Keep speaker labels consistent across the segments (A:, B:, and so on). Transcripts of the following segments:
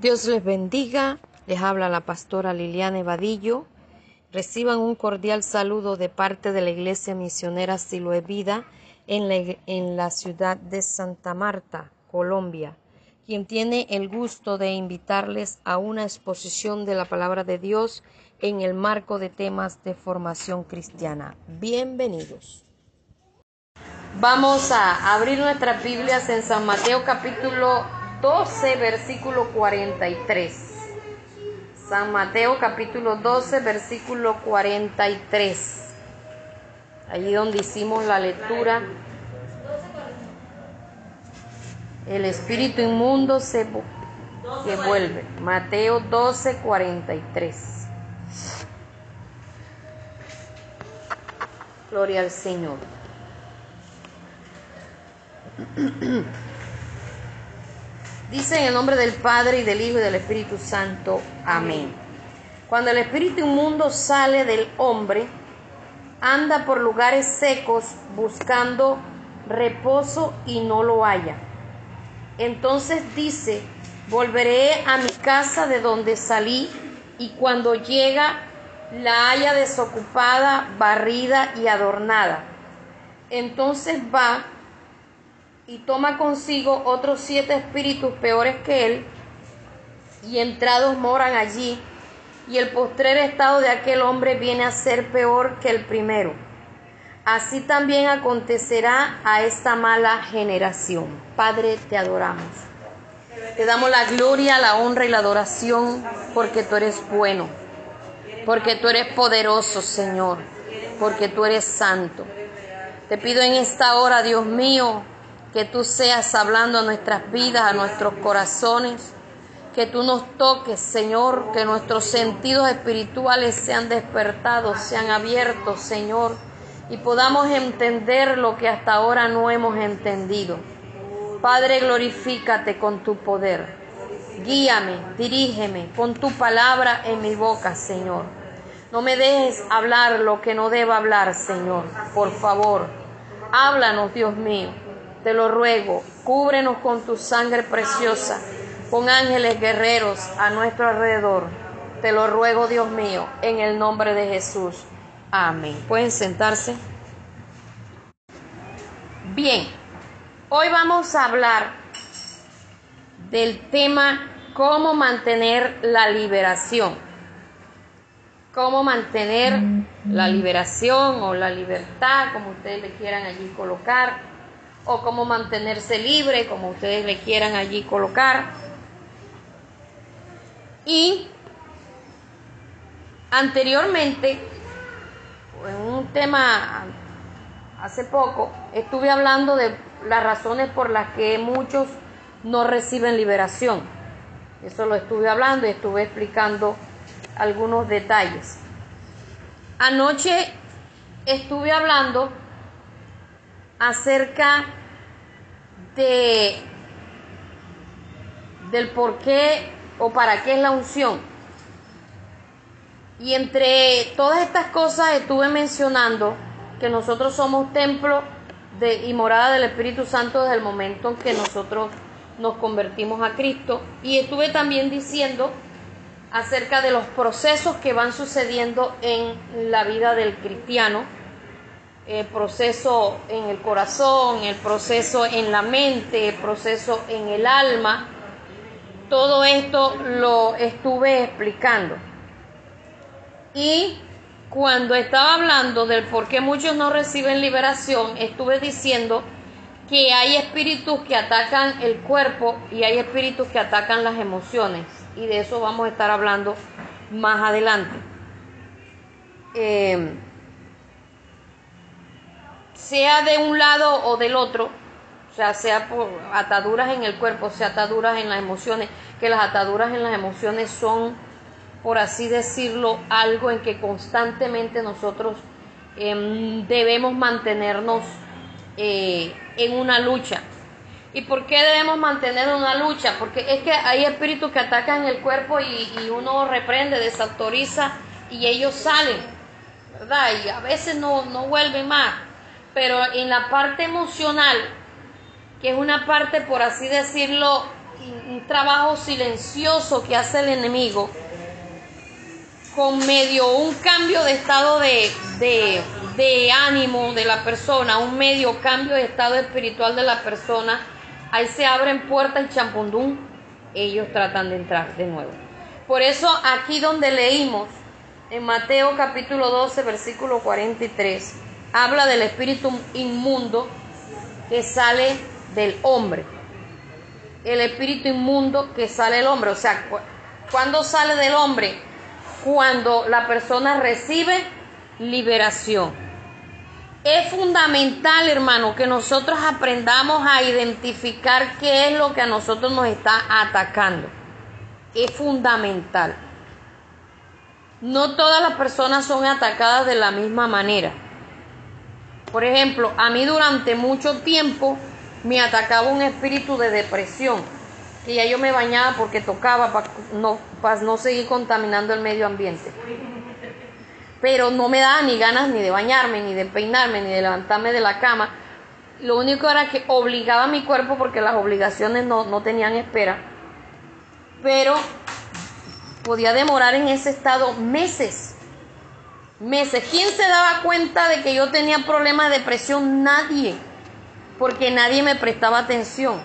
A: Dios les bendiga. Les habla la pastora Liliana Evadillo. Reciban un cordial saludo de parte de la Iglesia Misionera Siloe Vida en la, en la ciudad de Santa Marta, Colombia, quien tiene el gusto de invitarles a una exposición de la palabra de Dios en el marco de temas de formación cristiana. Bienvenidos. Vamos a abrir nuestras Biblias en San Mateo capítulo 12, versículo 43. San Mateo capítulo 12, versículo 43. Allí donde hicimos la lectura. El espíritu inmundo se que vuelve. Mateo 12, 43. Gloria al Señor. Dice en el nombre del Padre y del Hijo y del Espíritu Santo. Amén. Cuando el espíritu inmundo sale del hombre, anda por lugares secos buscando reposo y no lo halla. Entonces dice, volveré a mi casa de donde salí y cuando llega la haya desocupada, barrida y adornada. Entonces va y toma consigo otros siete espíritus peores que él, y entrados moran allí, y el postrer estado de aquel hombre viene a ser peor que el primero. Así también acontecerá a esta mala generación. Padre, te adoramos. Te damos la gloria, la honra y la adoración porque tú eres bueno, porque tú eres poderoso, Señor, porque tú eres santo. Te pido en esta hora, Dios mío, que tú seas hablando a nuestras vidas, a nuestros corazones, que tú nos toques, Señor, que nuestros sentidos espirituales sean despertados, sean abiertos, Señor, y podamos entender lo que hasta ahora no hemos entendido. Padre, glorifícate con tu poder. Guíame, dirígeme, pon tu palabra en mi boca, Señor. No me dejes hablar lo que no deba hablar, Señor. Por favor, háblanos, Dios mío te lo ruego, cúbrenos con tu sangre preciosa, con ángeles guerreros a nuestro alrededor. Te lo ruego, Dios mío, en el nombre de Jesús. Amén. Pueden sentarse. Bien, hoy vamos a hablar del tema cómo mantener la liberación. Cómo mantener la liberación o la libertad, como ustedes le quieran allí colocar o cómo mantenerse libre, como ustedes le quieran allí colocar. Y anteriormente, en un tema hace poco, estuve hablando de las razones por las que muchos no reciben liberación. Eso lo estuve hablando y estuve explicando algunos detalles. Anoche estuve hablando acerca de del por qué o para qué es la unción. Y entre todas estas cosas estuve mencionando que nosotros somos templo de, y morada del Espíritu Santo desde el momento en que nosotros nos convertimos a Cristo. Y estuve también diciendo acerca de los procesos que van sucediendo en la vida del cristiano el proceso en el corazón, el proceso en la mente, el proceso en el alma. Todo esto lo estuve explicando. Y cuando estaba hablando del por qué muchos no reciben liberación, estuve diciendo que hay espíritus que atacan el cuerpo y hay espíritus que atacan las emociones. Y de eso vamos a estar hablando más adelante. Eh, sea de un lado o del otro, o sea, sea por ataduras en el cuerpo, sea ataduras en las emociones, que las ataduras en las emociones son, por así decirlo, algo en que constantemente nosotros em, debemos mantenernos eh, en una lucha. ¿Y por qué debemos mantener una lucha? Porque es que hay espíritus que atacan el cuerpo y, y uno reprende, desautoriza y ellos salen, ¿verdad? Y a veces no, no vuelven más pero en la parte emocional, que es una parte, por así decirlo, un trabajo silencioso que hace el enemigo con medio un cambio de estado de, de, ánimo de la persona, un medio cambio de estado espiritual de la persona, ahí se abren puertas y champundún, ellos tratan de entrar de nuevo. Por eso aquí donde leímos en Mateo capítulo 12, versículo 43, habla del espíritu inmundo que sale del hombre. El espíritu inmundo que sale del hombre. O sea, cuando sale del hombre? cuando la persona recibe liberación. Es fundamental, hermano, que nosotros aprendamos a identificar qué es lo que a nosotros nos está atacando. Es fundamental. No todas las personas son atacadas de la misma manera. Por ejemplo, a mí durante mucho tiempo me atacaba un espíritu de depresión y ya yo me bañaba porque tocaba para no, no seguir contaminando el medio ambiente. Pero no me daba ni ganas ni de bañarme, ni de peinarme, ni de levantarme de la cama. Lo único era que obligaba a mi cuerpo porque las obligaciones no, no tenían espera. Pero podía demorar en ese estado meses. Meses. ¿Quién se daba cuenta de que yo tenía problemas de depresión? Nadie. Porque nadie me prestaba atención.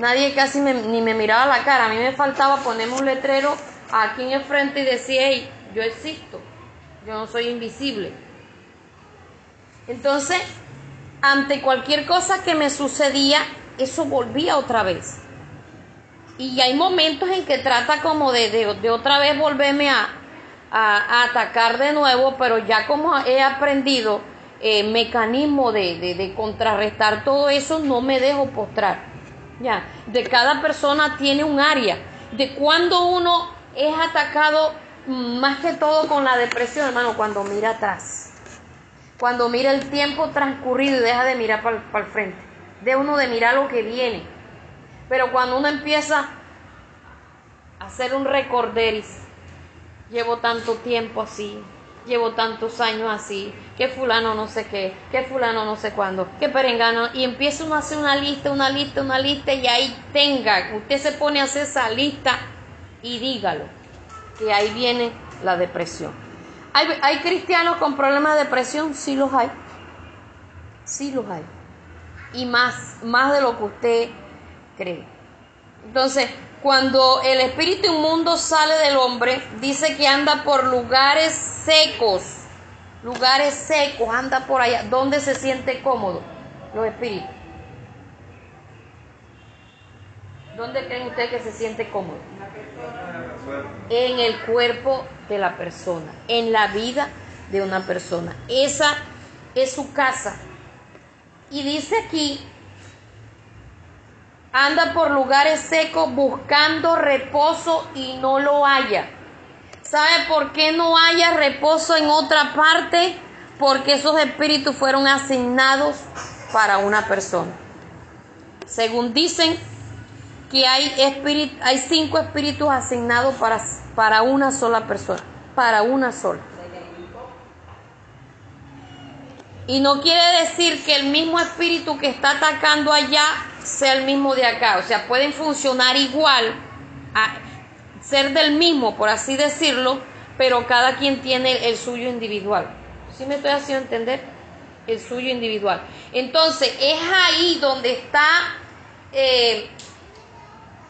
A: Nadie casi ni me miraba la cara. A mí me faltaba ponerme un letrero aquí en el frente y decir, hey, yo existo. Yo no soy invisible. Entonces, ante cualquier cosa que me sucedía, eso volvía otra vez. Y hay momentos en que trata como de, de, otra vez volverme a, a, atacar de nuevo, pero ya como he aprendido eh, mecanismo de, de contrarrestar todo eso, no me dejo postrar. Ya, de cada persona tiene un área. De cuando uno es atacado mm, más que todo con la depresión, hermano, cuando mira atrás. Cuando mira el tiempo transcurrido y deja de mirar para el frente. De uno de mirar lo que viene. Pero cuando uno empieza a hacer un recorderis, llevo tanto tiempo así, llevo tantos años así, que fulano no sé qué, que fulano no sé cuándo, que perengano, y empieza uno a hacer una lista, una lista, una lista, y ahí tenga, usted se pone a hacer esa lista y dígalo, que ahí viene la depresión. ¿Hay, hay cristianos con problemas de depresión? Sí los hay, sí los hay, y más, más de lo que usted cree. Entonces, cuando el espíritu inmundo sale del hombre, dice que anda por lugares secos, lugares secos, anda por allá, donde se siente cómodo los espíritus. ¿Dónde creen ustedes que se siente cómodo? En el cuerpo de la persona, en la vida de una persona. Esa es su casa. Y dice aquí Anda por lugares secos buscando reposo y no lo haya. ¿Sabe por qué no haya reposo en otra parte? Porque esos espíritus fueron asignados para una persona. Según dicen que hay, hay cinco espíritus asignados para, para una sola persona, para una sola. Y no quiere decir que el mismo espíritu que está atacando allá sea el mismo de acá. O sea, pueden funcionar igual, a ser del mismo, por así decirlo, pero cada quien tiene el suyo individual. ¿Sí me estoy haciendo entender? El suyo individual. Entonces, es ahí donde está eh,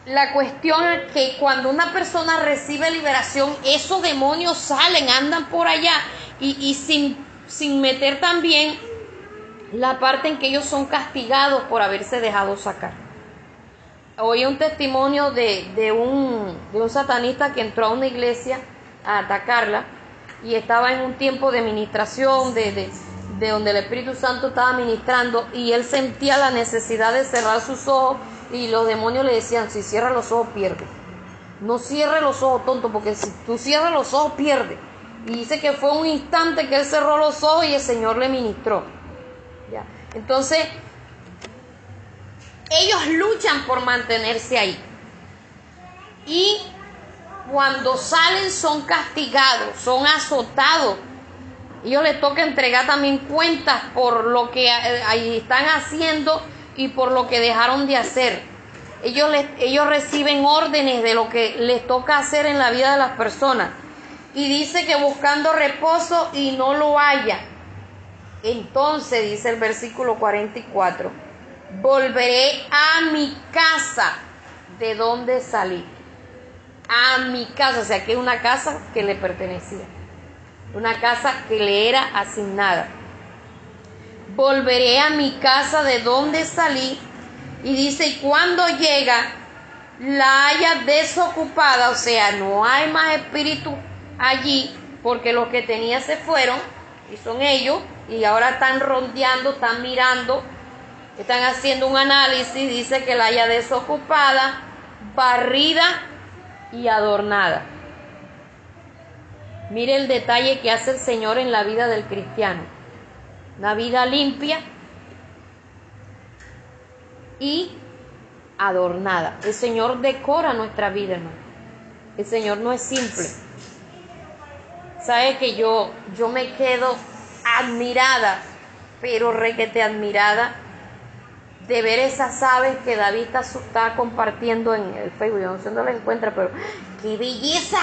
A: la cuestión que cuando una persona recibe liberación, esos demonios salen, andan por allá y, y sin sin meter también la parte en que ellos son castigados por haberse dejado sacar. Oí un testimonio de, un, de un satanista que entró a una iglesia a atacarla y estaba en un tiempo de ministración, de, de, donde el Espíritu Santo estaba ministrando y él sentía la necesidad de cerrar sus ojos y los demonios le decían, si cierra los ojos pierde. No cierre los ojos, tonto, porque si tú cierras los ojos pierde. Y dice que fue un instante que él cerró los ojos y el Señor le ministró. Entonces, ellos luchan por mantenerse ahí. Y cuando salen son castigados, son azotados. Ellos les toca entregar también cuentas por lo que eh, ahí están haciendo y por lo que dejaron de hacer. ellos, ellos reciben órdenes de lo que les toca hacer en la vida de las personas. Y dice que buscando reposo y no lo haya. Entonces dice el versículo 44, volveré a mi casa de donde salí. A mi casa, o sea que es una casa que le pertenecía. Una casa que le era asignada. Volveré a mi casa de donde salí. Y dice, y cuando llega, la haya desocupada, o sea, no hay más espíritu allí, porque los que tenía se fueron, y son ellos, y ahora están rondeando, están mirando, están haciendo un análisis, dice que la haya desocupada, barrida y adornada. Mire el detalle que hace el Señor en la vida del cristiano. Una vida limpia y adornada. El Señor decora nuestra vida, hermano. El Señor no es simple. Sabe que yo, yo me quedo admirada, pero requete admirada de ver esas aves que David está, compartiendo en el Facebook. Yo no sé dónde la encuentra, pero ¡qué belleza!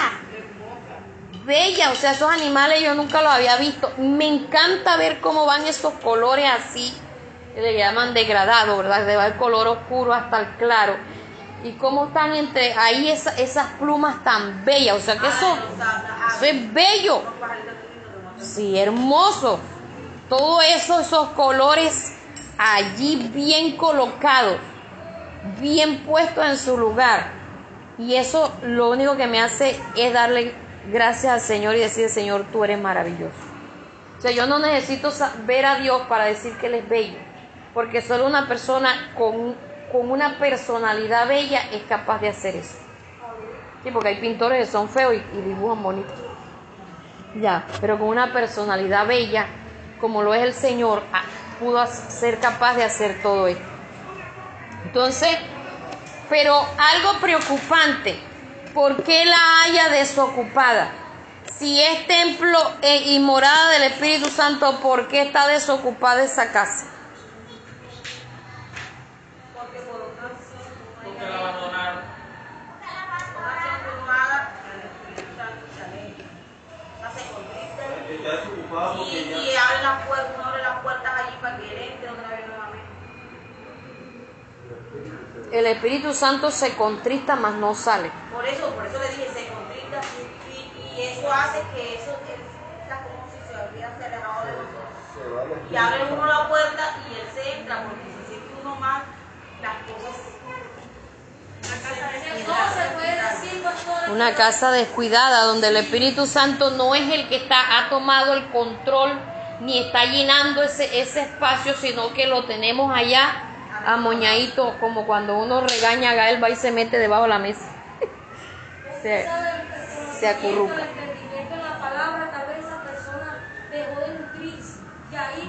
A: Bella, o sea, esos animales yo nunca los había visto. Me encanta ver cómo van esos colores así, que le llaman degradado, ¿verdad? De el color oscuro hasta el claro. Y cómo están entre ahí esas plumas tan bellas, o sea que eso es bello. Sí, hermoso. Todo eso, esos colores allí bien colocados, bien puestos en su lugar. Y eso lo único que me hace es darle gracias al Señor y decir, Señor, tú eres maravilloso. O sea, yo no necesito ver a Dios para decir que Él es bello, porque solo una persona con, con una personalidad bella es capaz de hacer eso. Sí, porque hay pintores que son feos y, y dibujan bonitos. Ya, pero con una personalidad bella, como lo es el Señor, ah, pudo ser capaz de hacer todo esto. Entonces, pero algo preocupante, ¿por qué la haya desocupada? Si es templo e, y morada del Espíritu Santo, ¿por qué está desocupada esa casa? El Espíritu Santo se contrista, mas no sale.
B: Por eso, por eso le dije, se contrista y, eso hace que eso es como si se hubiera alejado de nosotros. Y abre uno la puerta y él se entra, porque si siente uno más, las cosas...
A: Una casa descuidada donde el Espíritu Santo no es el que está, ha tomado el control ni está llenando ese, ese espacio, sino que lo tenemos allá amoñadito, como cuando uno regaña a Gael, va y se mete debajo de la mesa. se, se acurruca.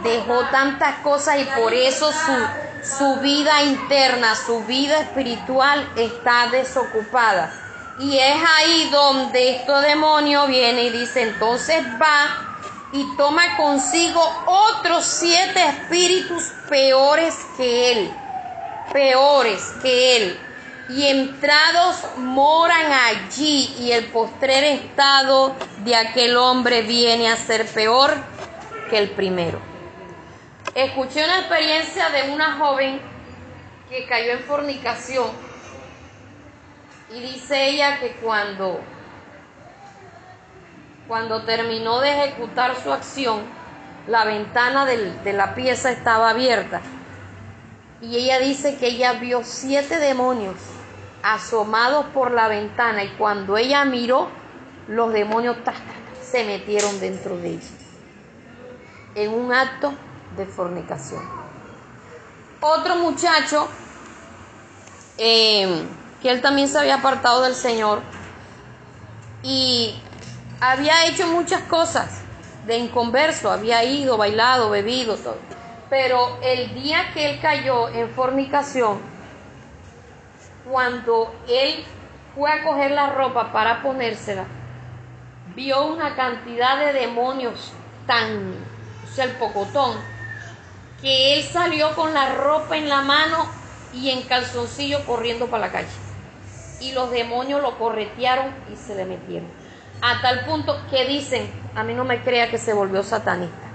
A: Dejó tantas cosas y por eso su, su vida interna, su vida espiritual está desocupada. Y es ahí donde este demonio viene y dice, entonces va y toma consigo otros siete espíritus peores que él peores que él, y entrados moran allí, y el postrer estado de aquel hombre viene a ser peor que el primero. Escuché una experiencia de una joven que cayó en fornicación y dice ella que cuando cuando terminó de ejecutar su acción, la ventana de la pieza estaba abierta y ella dice que ella vio siete demonios asomados por la ventana y cuando ella miró, los demonios se metieron dentro de ella en un acto de fornicación. Otro muchacho, em, que él también se había apartado del Señor y había hecho muchas cosas de inconverso, había ido, bailado, bebido, todo. Pero el día que él cayó en fornicación, cuando él fue a coger la ropa para ponérsela, vio una cantidad de demonios tan, o sea, el pocotón, que él salió con la ropa en la mano y en calzoncillo corriendo para la calle. Y los demonios lo corretearon y se le metieron. A tal punto que dicen, a mí no me crea que se volvió satanista.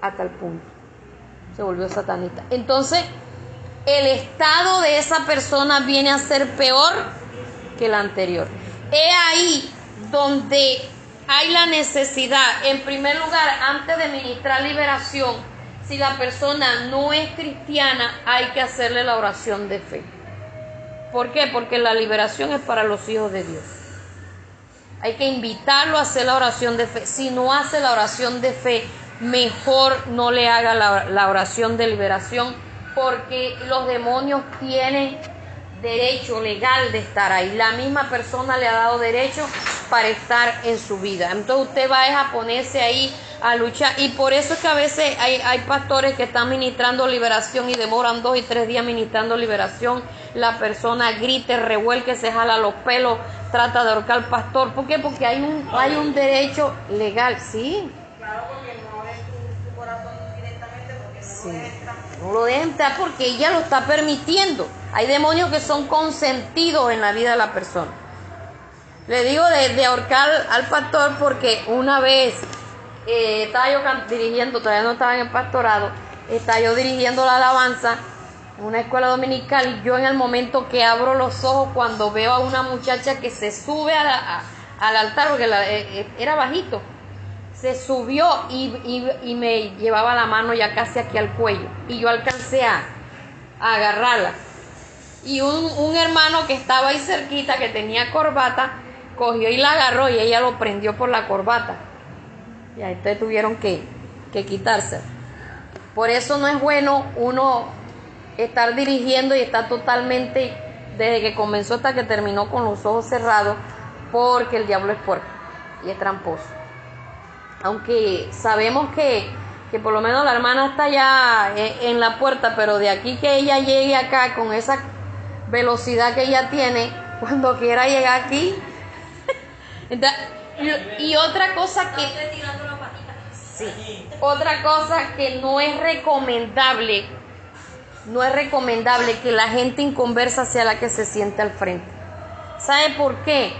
A: A tal punto. Se volvió satanista. Entonces, el estado de esa persona viene a ser peor que el anterior. He ahí donde hay la necesidad, en primer lugar, antes de ministrar liberación, si la persona no es cristiana, hay que hacerle la oración de fe. ¿Por qué? Porque la liberación es para los hijos de Dios. Hay que invitarlo a hacer la oración de fe. Si no hace la oración de fe, mejor no le haga la, oración de liberación, porque los demonios tienen derecho legal de estar ahí. La misma persona le ha dado derecho para estar en su vida. Entonces usted va a ponerse ahí a luchar. Y por eso es que a veces hay, hay pastores que están ministrando liberación y demoran dos y tres días ministrando liberación. La persona grite, revuelque, se jala los pelos, trata de ahorcar al pastor. ¿Por qué? Porque hay un, hay un derecho legal, sí. Claro, porque no es tu, corazón directamente, porque no lo deja No lo deja entrar porque ella lo está permitiendo. Hay demonios que son consentidos en la vida de la persona. Le digo de, de ahorcar al pastor porque una vez eh, estaba yo dirigiendo, todavía no estaba en el pastorado, estaba yo dirigiendo la alabanza en una escuela dominical. Yo en el momento que abro los ojos, cuando veo a una muchacha que se sube al altar, porque eh, eh, era bajito, se subió y, me llevaba la mano ya casi aquí al cuello. Y yo alcancé a, agarrarla. Y un, un hermano que estaba ahí cerquita, que tenía corbata, cogió y la agarró y ella lo prendió por la corbata. Y ahí ustedes tuvieron que, que quitarse. Por eso no es bueno uno estar dirigiendo y estar totalmente, desde que comenzó hasta que terminó con los ojos cerrados, porque el diablo es fuerte y es tramposo. Aunque sabemos que, que por lo menos la hermana está ya en la puerta, pero de aquí que ella llegue acá con esa velocidad que ella tiene, cuando quiera llegar aquí. y, otra cosa que otra cosa que no es recomendable, no es recomendable que la gente inconversa sea la que se siente al frente. ¿Sabe por qué?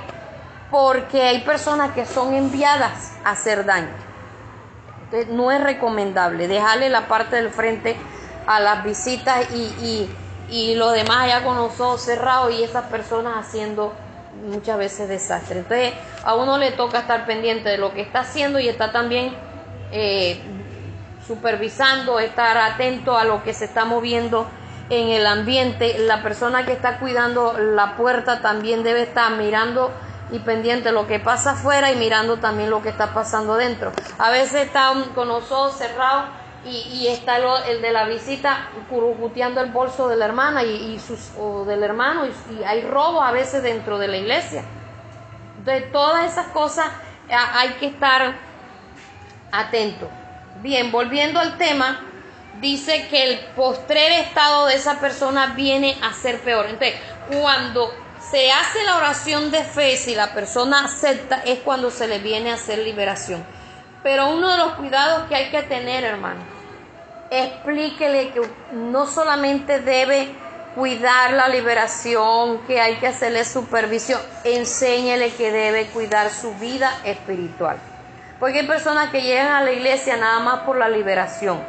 A: Porque hay personas que son enviadas a hacer daño. Entonces, no es recomendable dejarle la parte del frente a las visitas y, y, y los demás allá con los ojos cerrados y esas personas haciendo muchas veces desastre. Entonces, a uno le toca estar pendiente de lo que está haciendo y está también eh, supervisando, estar atento a lo que se está moviendo en el ambiente. La persona que está cuidando la puerta también debe estar mirando y pendiente lo que pasa afuera y mirando también lo que está pasando dentro. A veces están con los ojos cerrados y, está el, de la visita curucuteando el bolso de la hermana y, sus, o del hermano y, hay robo a veces dentro de la iglesia. De todas esas cosas hay que estar atento. Bien, volviendo al tema, dice que el postrer estado de esa persona viene a ser peor. Entonces, cuando se hace la oración de fe, si la persona acepta, es cuando se le viene a hacer liberación. Pero uno de los cuidados que hay que tener, hermano, explíquele que no solamente debe cuidar la liberación, que hay que hacerle supervisión, enséñele que debe cuidar su vida espiritual. Porque hay personas que llegan a la iglesia nada más por la liberación.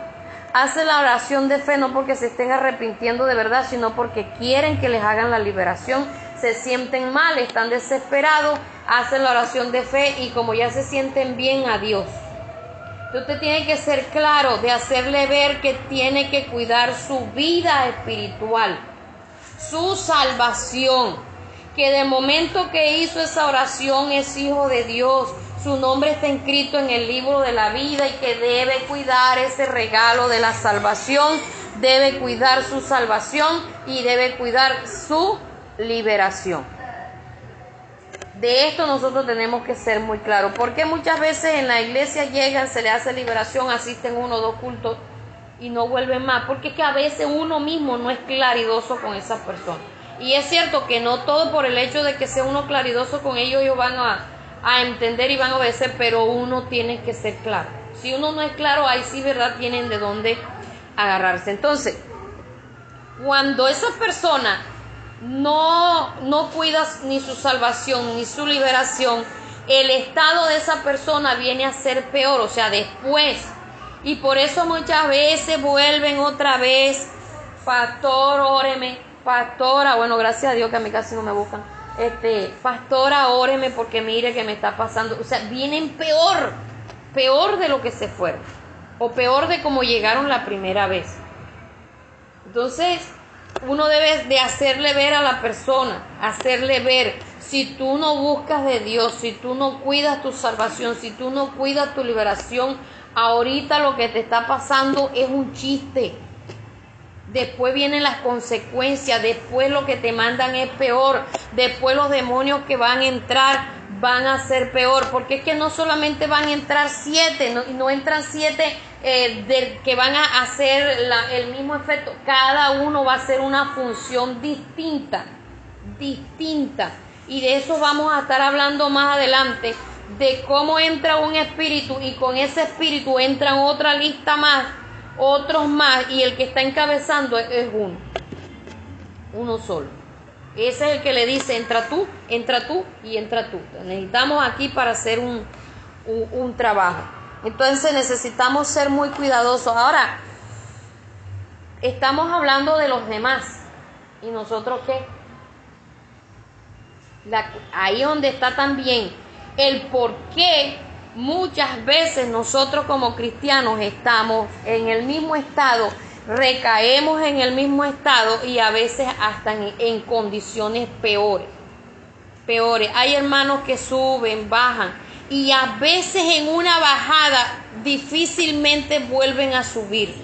A: Hacen la oración de fe no porque se estén arrepintiendo de verdad, sino porque quieren que les hagan la liberación. Se sienten mal, están desesperados, hacen la oración de fe y como ya se sienten bien a Dios. Usted tiene que ser claro de hacerle ver que tiene que cuidar su vida espiritual, su salvación, que de momento que hizo esa oración es hijo de Dios, su nombre está inscrito en el libro de la vida y que debe cuidar ese regalo de la salvación, debe cuidar su salvación y debe cuidar su liberación. De esto nosotros tenemos que ser muy claros, porque muchas veces en la iglesia llegan, se le hace liberación, asisten uno o dos cultos y no vuelven más, porque es que a veces uno mismo no es claridoso con esas personas. Y es cierto que no todo por el hecho de que sea uno claridoso con ellos, ellos van a, a entender y van a obedecer, pero uno tiene que ser claro. Si uno no es claro, ahí sí, ¿verdad? Tienen de dónde agarrarse. Entonces, Cuando esa persona no, no cuida ni su salvación ni su liberación, el estado de esa persona viene a ser peor, o sea, después. Y por eso muchas veces vuelven otra vez, pastor, óreme, pastora, bueno, gracias a Dios que a mí casi no me buscan, este, pastora, óreme porque mire que me está pasando, o sea, vienen peor, peor de lo que se fueron, o peor de como llegaron la primera vez. Entonces, uno debe de hacerle ver a la persona, hacerle ver, si tú no buscas de Dios, si tú no cuidas tu salvación, si tú no cuidas tu liberación, ahorita lo que te está pasando es un chiste. Después vienen las consecuencias, después lo que te mandan es peor, después los demonios que van a entrar van a ser peor, porque es que no solamente van a entrar siete, no, no entran siete eh, que van a hacer el mismo efecto, cada uno va a hacer una función distinta, distinta. Y de eso vamos a estar hablando más adelante, de cómo entra un espíritu y con ese espíritu entran otra lista más, otros más, y el que está encabezando es uno, uno solo. Ese es el que le dice, entra tú, entra tú y entra tú. Necesitamos aquí para hacer un, un trabajo. Entonces necesitamos ser muy cuidadosos. Ahora, estamos hablando de los demás. ¿Y nosotros qué? ahí donde está también el por qué muchas veces nosotros como cristianos estamos en el mismo estado, recaemos en el mismo estado y a veces hasta en, en condiciones peores. Peores. Hay hermanos que suben, bajan y a veces en una bajada difícilmente vuelven a subir,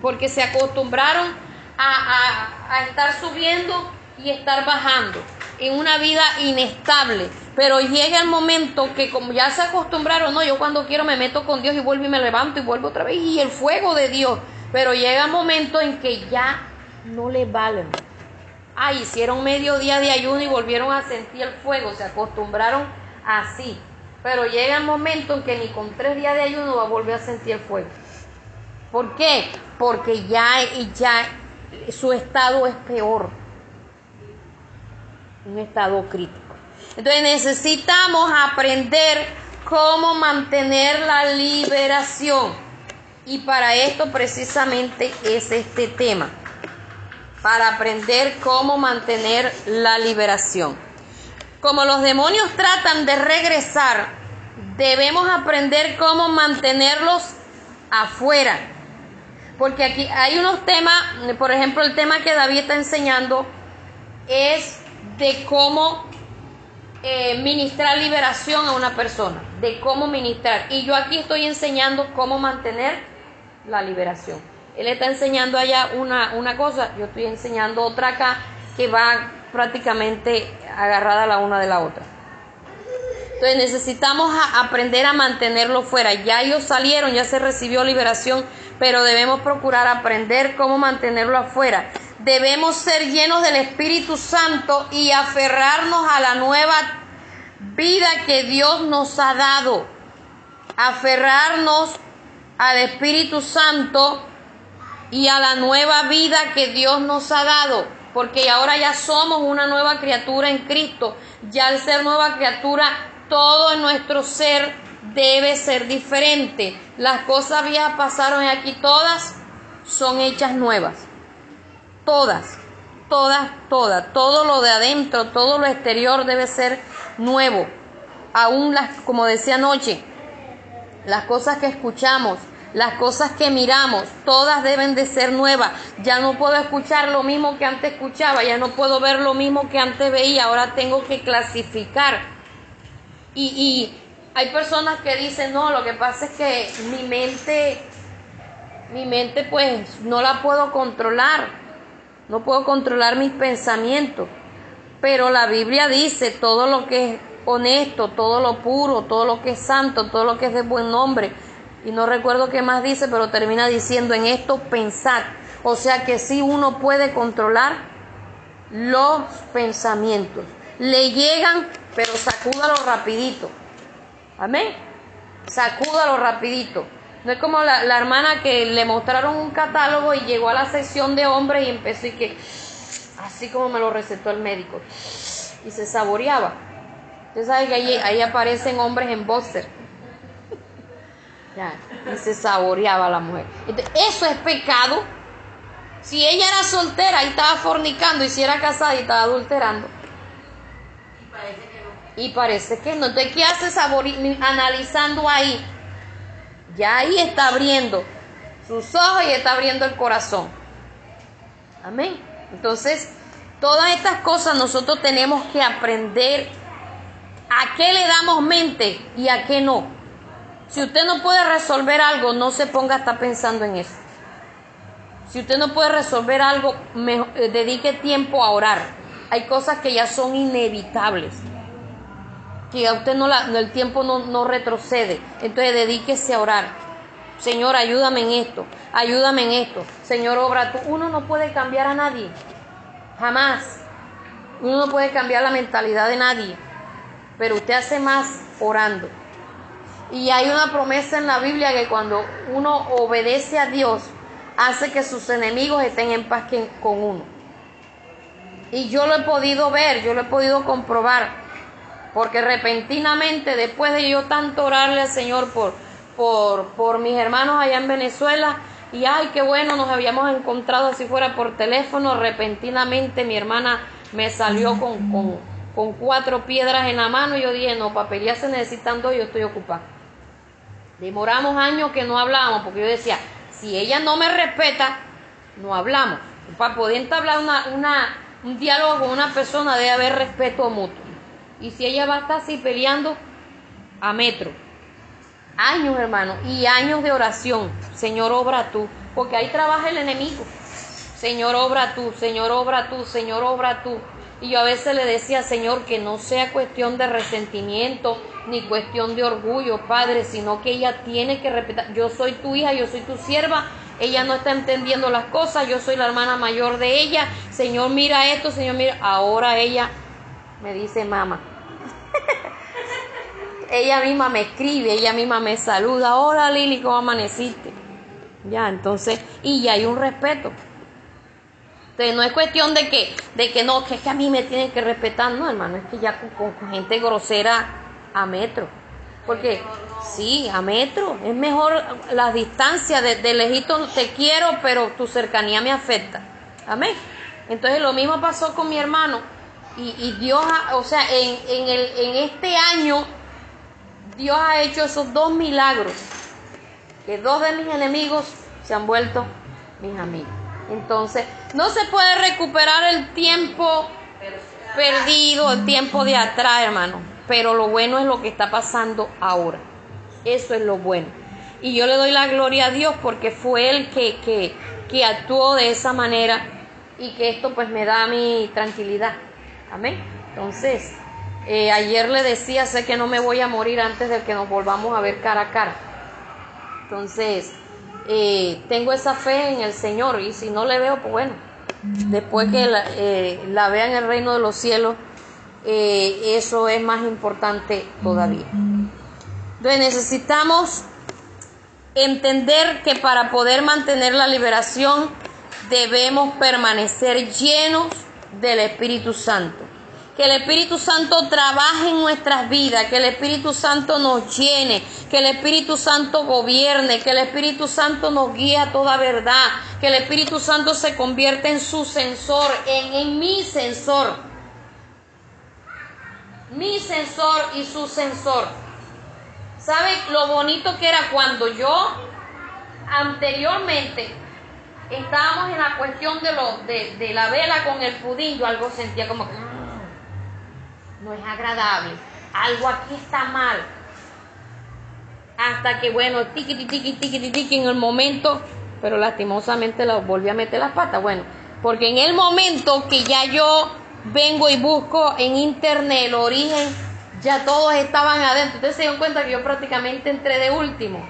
A: porque se acostumbraron a, estar subiendo y estar bajando en una vida inestable. Pero llega el momento que como ya se acostumbraron, no, yo cuando quiero me meto con Dios y vuelvo y me levanto y vuelvo otra vez y el fuego de Dios. Pero llega el momento en que ya no le valen. Ah, hicieron medio día de ayuno y volvieron a sentir el fuego, se acostumbraron así. Pero llega el momento en que ni con tres días de ayuno va a volver a sentir el fuego. ¿Por qué? Porque ya, ya su estado es peor. Un estado crítico. Entonces necesitamos aprender cómo mantener la liberación. Y para esto precisamente es este tema. Para aprender cómo mantener la liberación. Como los demonios tratan de regresar, debemos aprender cómo mantenerlos afuera. Porque aquí hay unos temas, por ejemplo, el tema que David está enseñando es de cómo eh, ministrar liberación a una persona, de cómo ministrar. Y yo aquí estoy enseñando cómo mantener la liberación. Él está enseñando allá una, una cosa, yo estoy enseñando otra acá que va prácticamente agarrada la una de la otra. Entonces necesitamos aprender a mantenerlo fuera. Ya ellos salieron, ya se recibió liberación, pero debemos procurar aprender cómo mantenerlo afuera. Debemos ser llenos del Espíritu Santo y aferrarnos a la nueva vida que Dios nos ha dado. Aferrarnos al Espíritu Santo y a la nueva vida que Dios nos ha dado porque ahora ya somos una nueva criatura en Cristo. Ya al ser nueva criatura, todo en nuestro ser debe ser diferente. Las cosas viejas pasaron aquí todas son hechas nuevas. Todas, todas, todas. Todo lo de adentro, todo lo exterior debe ser nuevo. Aún las, como decía anoche, las cosas que escuchamos, las cosas que miramos, todas deben de ser nuevas. Ya no puedo escuchar lo mismo que antes escuchaba, ya no puedo ver lo mismo que antes veía, ahora tengo que clasificar. Y, y hay personas que dicen, no, lo que pasa es que mi mente, mi mente pues no la puedo controlar, no puedo controlar mis pensamientos. Pero la Biblia dice todo lo que honesto, todo lo puro, todo lo que es santo, todo lo que es de buen nombre y no recuerdo qué más dice, pero termina diciendo en esto pensar. O sea que sí uno puede controlar los pensamientos. Le llegan, pero sacúdalo rapidito. Amén. Sacúdalo rapidito. No es como la, la, hermana que le mostraron un catálogo y llegó a la sección de hombres y empezó y que, así como me lo recetó el médico, y se saboreaba. Usted sabe que ahí, aparecen hombres en boxer. Ya, y se saboreaba la mujer. Eso es pecado. Si ella era soltera y estaba fornicando, y si era casada y estaba adulterando.
B: Y parece que no.
A: Y parece que no. Entonces, ¿qué hace analizando ahí? Ya ahí está abriendo sus ojos y está abriendo el corazón. Amén. Entonces, todas estas cosas nosotros tenemos que aprender a qué le damos mente y a qué no. Si usted no puede resolver algo, no se ponga a estar pensando en eso. Si usted no puede resolver algo, eh, dedique tiempo a orar. Hay cosas que ya son inevitables. Que a usted no la, el tiempo no retrocede. Entonces dedíquese a orar. Señor, ayúdame en esto. Ayúdame en esto. Señor, obra tú. Uno no puede cambiar a nadie. Jamás. Uno no puede cambiar la mentalidad de nadie. Pero usted hace más orando. Y hay una promesa en la Biblia que cuando uno obedece a Dios, hace que sus enemigos estén en paz con uno. Y yo lo he podido ver, yo lo he podido comprobar, porque repentinamente, después de yo tanto orarle al Señor por, por, por mis hermanos allá en Venezuela, y ay, qué bueno, nos habíamos encontrado así fuera por teléfono, repentinamente mi hermana me salió con, con, con cuatro piedras en la mano y yo dije, no, papelía se necesitan dos, yo estoy ocupada. Demoramos años que no hablábamos, porque yo decía, si ella no me respeta, no hablamos. Para poder entablar una, una, un diálogo con una persona debe haber respeto mutuo. Y si ella va a estar así peleando a metro, años hermano, y años de oración, Señor, obra tú, porque ahí trabaja el enemigo. Señor, obra tú, Señor, obra tú, Señor, obra tú. Y yo a veces le decía, Señor, que no sea cuestión de resentimiento ni cuestión de orgullo, Padre, sino que ella tiene que respetar. Yo soy tu hija, yo soy tu sierva. Ella no está entendiendo las cosas, yo soy la hermana mayor de ella. Señor, mira esto, Señor, mira. Ahora ella me dice, mamá. ella misma me escribe, ella misma me saluda. Hola Lili, ¿cómo amaneciste? Ya, entonces, y ya hay un respeto. Entonces no es cuestión de que, de que no, que es que a mí me tienen que respetar, no hermano, es que ya con, gente grosera a metro. Porque sí, a metro, es mejor la distancia de, de lejito te quiero, pero tu cercanía me afecta. Amén. Entonces lo mismo pasó con mi hermano. Y, Dios, o sea, en este año, Dios ha hecho esos dos milagros. Que dos de mis enemigos se han vuelto mis amigos. Entonces, no se puede recuperar el tiempo perdido, el tiempo de atrás, hermano. Pero lo bueno es lo que está pasando ahora. Eso es lo bueno. Y yo le doy la gloria a Dios porque fue Él que, que, que actuó de esa manera y que esto pues me da mi tranquilidad. Amén. Entonces, eh, ayer le decía, sé que no me voy a morir antes de que nos volvamos a ver cara a cara. Entonces, tengo esa fe en el Señor y si no le veo, pues bueno, después que la, eh, vea en el reino de los cielos, eh, eso es más importante todavía. Entonces necesitamos entender que para poder mantener la liberación debemos permanecer llenos del Espíritu Santo que el Espíritu Santo trabaje en nuestras vidas, que el Espíritu Santo nos llene, que el Espíritu Santo gobierne, que el Espíritu Santo nos guíe a toda verdad, que el Espíritu Santo se convierta en su sensor, en, en mi sensor. Mi sensor y su sensor. ¿Sabe lo bonito que era cuando yo anteriormente estábamos en la cuestión de, lo, de, de la vela con el pudín? Yo algo sentía como que no es agradable, algo aquí está mal. Hasta que, bueno, tiqui, tiqui, tiqui, tiqui, en el momento, pero lastimosamente la volví a meter las patas. Bueno, porque en el momento que ya yo vengo y busco en internet el origen, ya todos estaban adentro. Ustedes se dieron cuenta que yo prácticamente entré de último.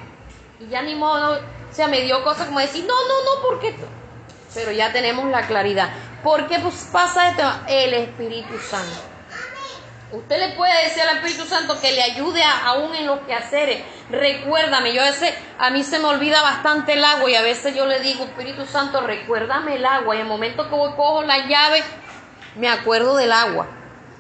A: Y ya ni modo, o sea, me dio cosas como decir, no, no, no, porque Pero ya tenemos la claridad. ¿Por qué pues, pasa esto? El Espíritu Santo. Usted le puede decir al Espíritu Santo que le ayude aún en los quehaceres. Recuérdame, yo a veces, a mí se me olvida bastante el agua y a veces yo le digo, Espíritu Santo, recuérdame el agua. Y en el momento que voy, cojo la llave, me acuerdo del agua.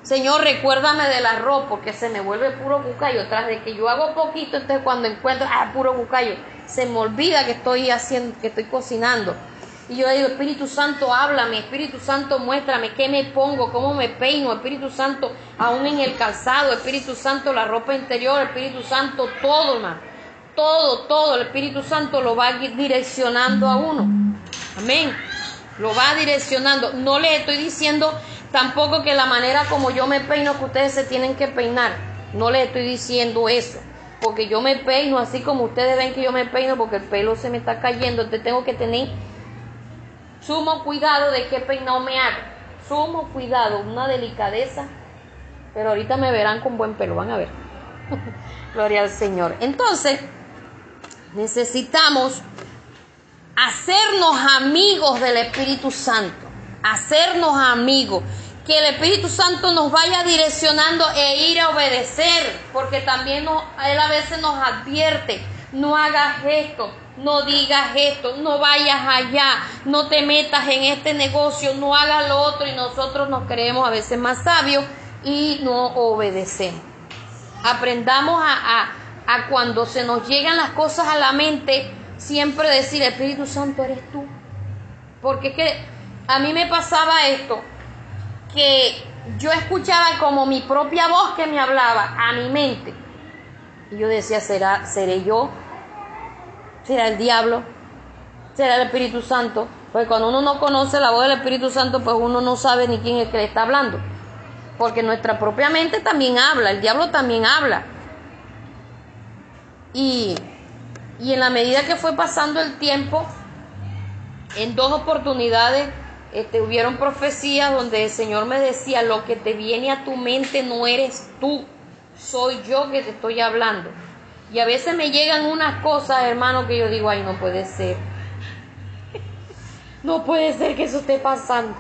A: Señor, recuérdame del arroz porque se me vuelve puro bucayo. Tras de que yo hago poquito, entonces cuando encuentro, ah, puro bucayo, se me olvida que estoy haciendo, que estoy cocinando. Y yo digo, Espíritu Santo, háblame, Espíritu Santo, muéstrame qué me pongo, cómo me peino, Espíritu Santo, aún en el calzado, Espíritu Santo, la ropa interior, Espíritu Santo, todo, hermano. Todo, todo, el Espíritu Santo lo va direccionando a uno. Amén. Lo va direccionando. No le estoy diciendo tampoco que la manera como yo me peino, que ustedes se tienen que peinar. No le estoy diciendo eso. Porque yo me peino así como ustedes ven que yo me peino, porque el pelo se me está cayendo. Entonces tengo que tener Sumo cuidado de qué peinado me hago. Sumo cuidado, una delicadeza. Pero ahorita me verán con buen pelo, van a ver. Gloria al Señor. Entonces, necesitamos hacernos amigos del Espíritu Santo. Hacernos amigos. Que el Espíritu Santo nos vaya direccionando e ir a obedecer. Porque también Él a veces nos advierte. No hagas esto no digas esto, no vayas allá, no te metas en este negocio, no hagas lo otro y nosotros nos creemos a veces más sabios y no obedecemos. Aprendamos a, a, cuando se nos llegan las cosas a la mente, siempre decir, Espíritu Santo eres tú. Porque es que a mí me pasaba esto, que yo escuchaba como mi propia voz que me hablaba a mi mente. Y yo decía, ¿será, seré yo? Será el diablo, será el Espíritu Santo. Pues cuando uno no conoce la voz del Espíritu Santo, pues uno no sabe ni quién es que le está hablando. Porque nuestra propia mente también habla, el diablo también habla. Y, y en la medida que fue pasando el tiempo, en dos oportunidades este, hubieron profecías donde el Señor me decía, lo que te viene a tu mente no eres tú, soy yo que te estoy hablando. Y a veces me llegan unas cosas, hermano, que yo digo, ay, no puede ser. No puede ser que eso esté pasando.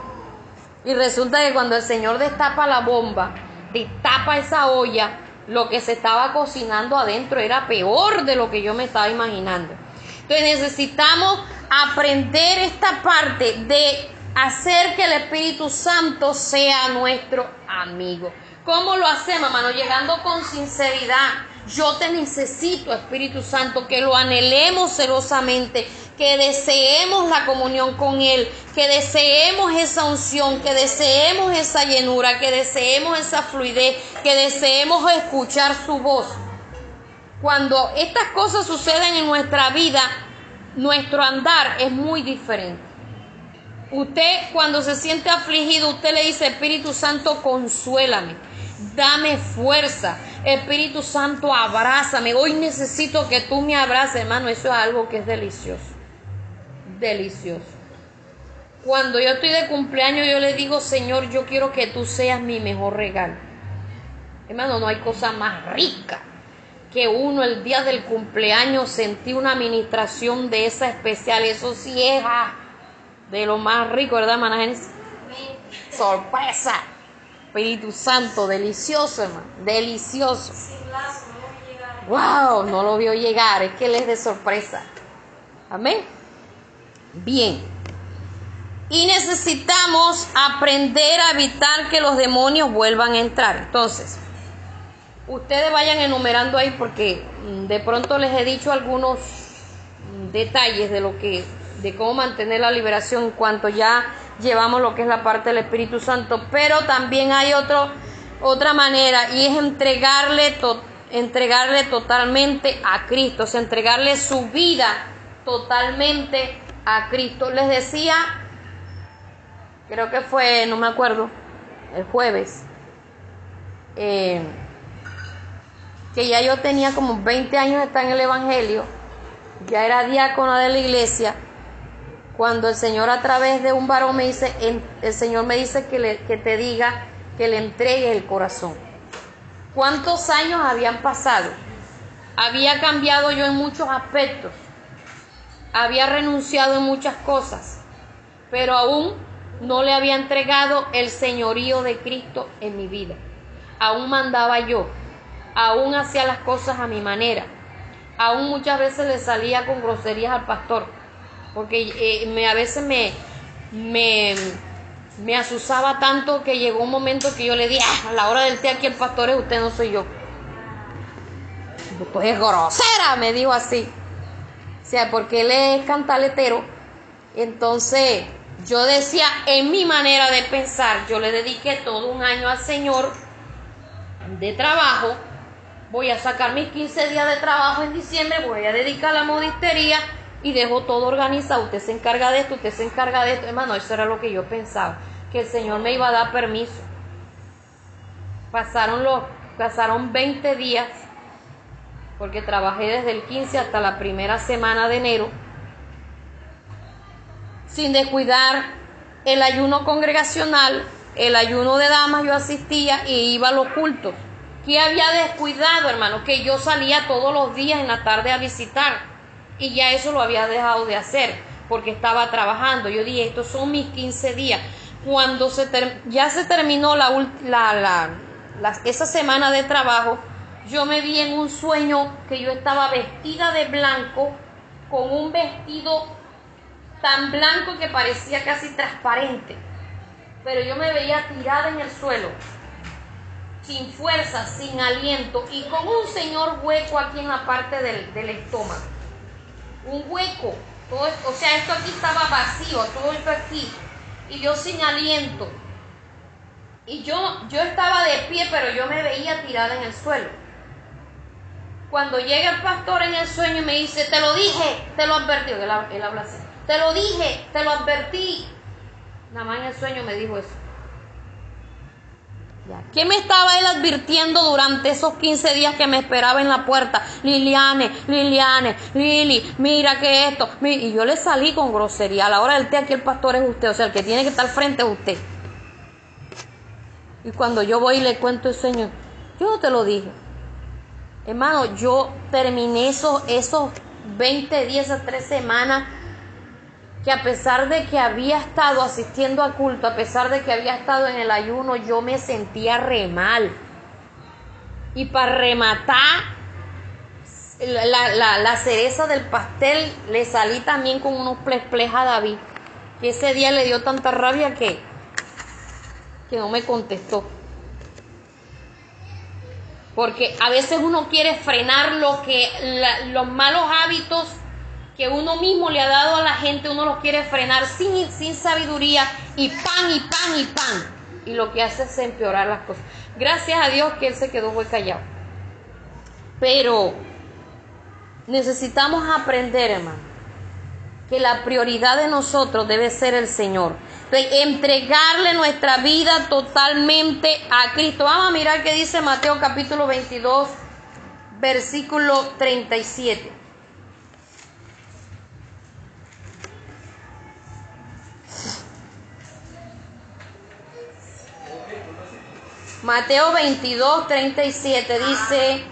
A: Y resulta que cuando el Señor destapa la bomba, destapa esa olla, lo que se estaba cocinando adentro era peor de lo que yo me estaba imaginando. Entonces necesitamos aprender esta parte de hacer que el Espíritu Santo sea nuestro amigo. ¿Cómo lo hacemos, hermano? Llegando con sinceridad yo te necesito, Espíritu Santo, que lo anhelemos celosamente, que deseemos la comunión con Él, que deseemos esa unción, que deseemos esa llenura, que deseemos esa fluidez, que deseemos escuchar su voz. Cuando estas cosas suceden en nuestra vida, nuestro andar es muy diferente. Usted cuando se siente afligido, usted le dice, Espíritu Santo, consuélame, dame fuerza, Espíritu Santo, abrázame. Hoy necesito que tú me abraces, hermano. Eso es algo que es delicioso. Delicioso. Cuando yo estoy de cumpleaños, yo le digo, Señor, yo quiero que tú seas mi mejor regalo. Hermano, no hay cosa más rica que uno el día del cumpleaños sentí una administración de esa especial. Eso sí es ah, de lo más rico, ¿verdad, hermana Sorpresa. Espíritu Santo, delicioso, hermano, delicioso. Wow, no lo vio llegar, es que él es de sorpresa. Amén. Bien. Y necesitamos aprender a evitar que los demonios vuelvan a entrar. Entonces, ustedes vayan enumerando ahí porque mm, de pronto les he dicho algunos mm, detalles de lo que de cómo mantener la liberación en cuanto ya llevamos lo que es la parte del Espíritu Santo, pero también hay otro, otra manera y es entregarle, entregarle totalmente a Cristo, o sea, entregarle su vida totalmente a Cristo. Les decía, creo que fue, no me acuerdo, el jueves, eh, que ya yo tenía como 20 años de estar en el Evangelio, ya era diácono de la iglesia cuando el Señor a través de un varón me dice, el Señor me dice que, que te diga que le entregue el corazón. ¿Cuántos años habían pasado? Había cambiado yo en muchos aspectos. Había renunciado en muchas cosas. Pero aún no le había entregado el señorío de Cristo en mi vida. aún mandaba yo, aún hacía las cosas a mi manera, aún muchas veces le salía con groserías al pastor, porque eh, me, a veces me, me, me asusaba tanto que llegó un momento que yo le dije, ah, a la hora del té aquí el pastor es usted, no soy yo. Pues es grosera, me dijo así. O sea, porque él es cantaletero. Entonces, yo decía, en mi manera de pensar, yo le dediqué todo un año al Señor de trabajo. Voy a sacar mis 15 días de trabajo en diciembre, voy a dedicar a la modistería y dejo todo organizado. Usted se encarga de esto, usted se encarga de esto. Hermano, eso era lo que yo pensaba, que el Señor me iba a dar permiso. Pasaron los, pasaron 20 días, porque trabajé desde el 15 hasta la primera semana de enero sin descuidar el ayuno congregacional, el ayuno de damas, yo asistía y iba a los cultos. ¿Qué había descuidado, hermano? Que yo salía todos los días en la tarde a visitar y ya eso lo había dejado de hacer porque estaba trabajando. Yo dije, estos son mis 15 días. Cuando se ya se terminó la, esa semana de trabajo, yo me vi en un sueño que yo estaba vestida de blanco con un vestido tan blanco que parecía casi transparente. Pero yo me veía tirada en el suelo, sin fuerza, sin aliento y con un señor hueco aquí en la parte del, estómago. Un hueco. Todo, o sea, esto aquí estaba vacío, todo esto aquí. Y yo sin aliento. Y yo, yo estaba de pie, pero yo me veía tirada en el suelo. Cuando llega el pastor en el sueño y me dice, te lo dije, te lo advertí, él, él habla así. Te lo dije, te lo advertí. Nada más en el sueño me dijo eso. ¿Qué me estaba él advirtiendo durante esos 15 días que me esperaba en la puerta? Liliane, Liliane, Lili, mira que esto. Y yo le salí con grosería. A la hora del té aquí el pastor es usted, o sea, el que tiene que estar frente es usted. Y cuando yo voy y le cuento el Señor, yo no te lo dije. Hermano, yo terminé esos, esos 20 días, esas tres semanas que a pesar de que había estado asistiendo a culto, a pesar de que había estado en el ayuno, yo me sentía re mal. Y para rematar la, cereza del pastel, le salí también con unos ples a David, que ese día le dio tanta rabia que, que no me contestó. Porque a veces uno quiere frenar lo que los malos hábitos que uno mismo le ha dado a la gente, uno los quiere frenar sin, sin sabiduría y pan y pan y pan. Y lo que hace es empeorar las cosas. Gracias a Dios que él se quedó muy callado. Pero necesitamos aprender, hermano, que la prioridad de nosotros debe ser el Señor. entregarle nuestra vida totalmente a Cristo. Vamos a mirar qué dice Mateo capítulo 22, versículo 37. Mateo 22, 37 dice,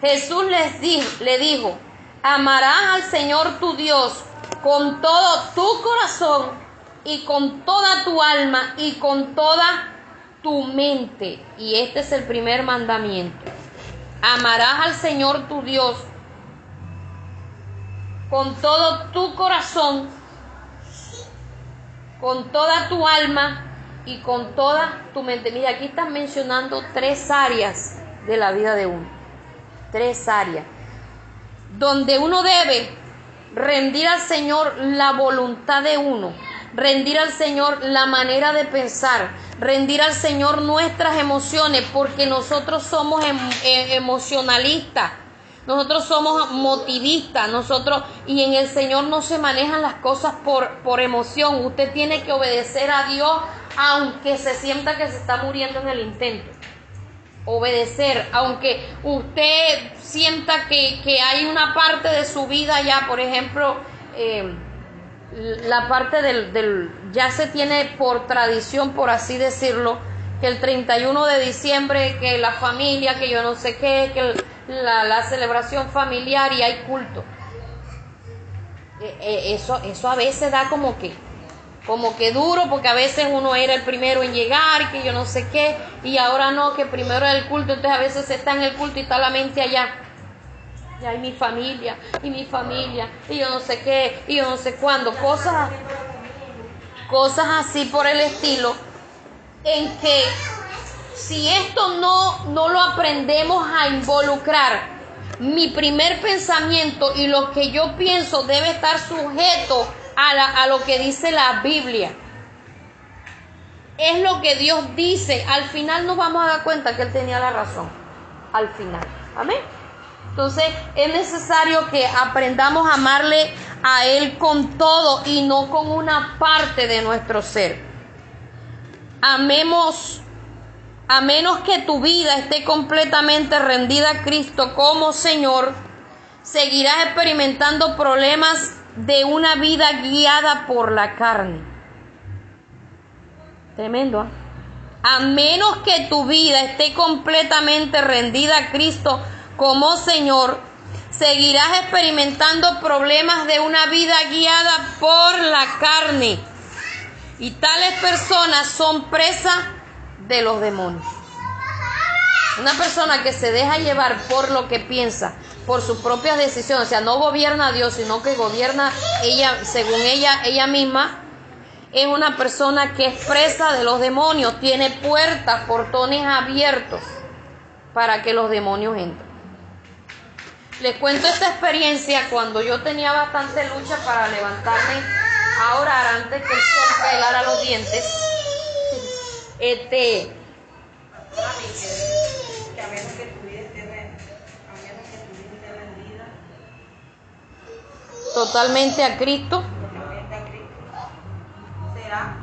A: Jesús les le dijo, amarás al Señor tu Dios con todo tu corazón y con toda tu alma y con toda tu mente. Y este es el primer mandamiento. Amarás al Señor tu Dios con todo tu corazón, con toda tu alma y con toda tu mente. Mira, aquí están mencionando tres áreas de la vida de uno. Tres áreas. Donde uno debe rendir al Señor la voluntad de uno, rendir al Señor la manera de pensar, rendir al Señor nuestras emociones, porque nosotros somos em, eh, emocionalistas. Nosotros somos motivistas, nosotros, y en el Señor no se manejan las cosas por, por emoción. Usted tiene que obedecer a Dios aunque se sienta que se está muriendo en el intento. Obedecer, aunque usted sienta que, hay una parte de su vida ya, por ejemplo, eh, la parte del, del, ya se tiene por tradición, por así decirlo, que el 31 de diciembre, que la familia, que yo no sé qué, que la, la celebración familiar y hay culto. Eh, eh, eso, eso a veces da como que como que duro, porque a veces uno era el primero en llegar, que yo no sé qué, y ahora no, que primero era el culto, entonces a veces está en el culto y está la mente allá. Y hay mi familia, y mi familia, y yo no sé qué, y yo no sé cuándo, cosas, cosas así por el estilo, en que si esto no, no lo aprendemos a involucrar, mi primer pensamiento y lo que yo pienso debe estar sujeto a, lo que dice la Biblia. Es lo que Dios dice. Al final nos vamos a dar cuenta que Él tenía la razón. Al final. Amén. Entonces es necesario que aprendamos a amarle a Él con todo y no con una parte de nuestro ser. Amemos, a menos que tu vida esté completamente rendida a Cristo como Señor, seguirás experimentando problemas de una vida guiada por la carne. Tremendo. ¿ah? A menos que tu vida esté completamente rendida a Cristo como Señor, seguirás experimentando problemas de una vida guiada por la carne. Y tales personas son presas de los demonios. Una persona que se deja llevar por lo que piensa, por sus propias decisiones, o sea, no gobierna a Dios, sino que gobierna ella, según ella, ella misma, es una persona que es presa de los demonios, tiene puertas, portones abiertos para que los demonios entren. Les cuento esta experiencia cuando yo tenía bastante lucha para levantarme a orar antes que el sol pelara los dientes. Este, totalmente a Cristo. ¿Será?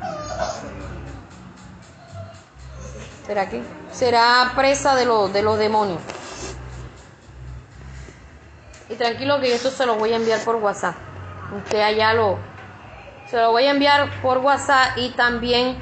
A: ¿Será que? Será presa de, los de los demonios. Y tranquilo que esto se lo voy a enviar por WhatsApp. Usted allá lo... Se lo voy a enviar por WhatsApp y también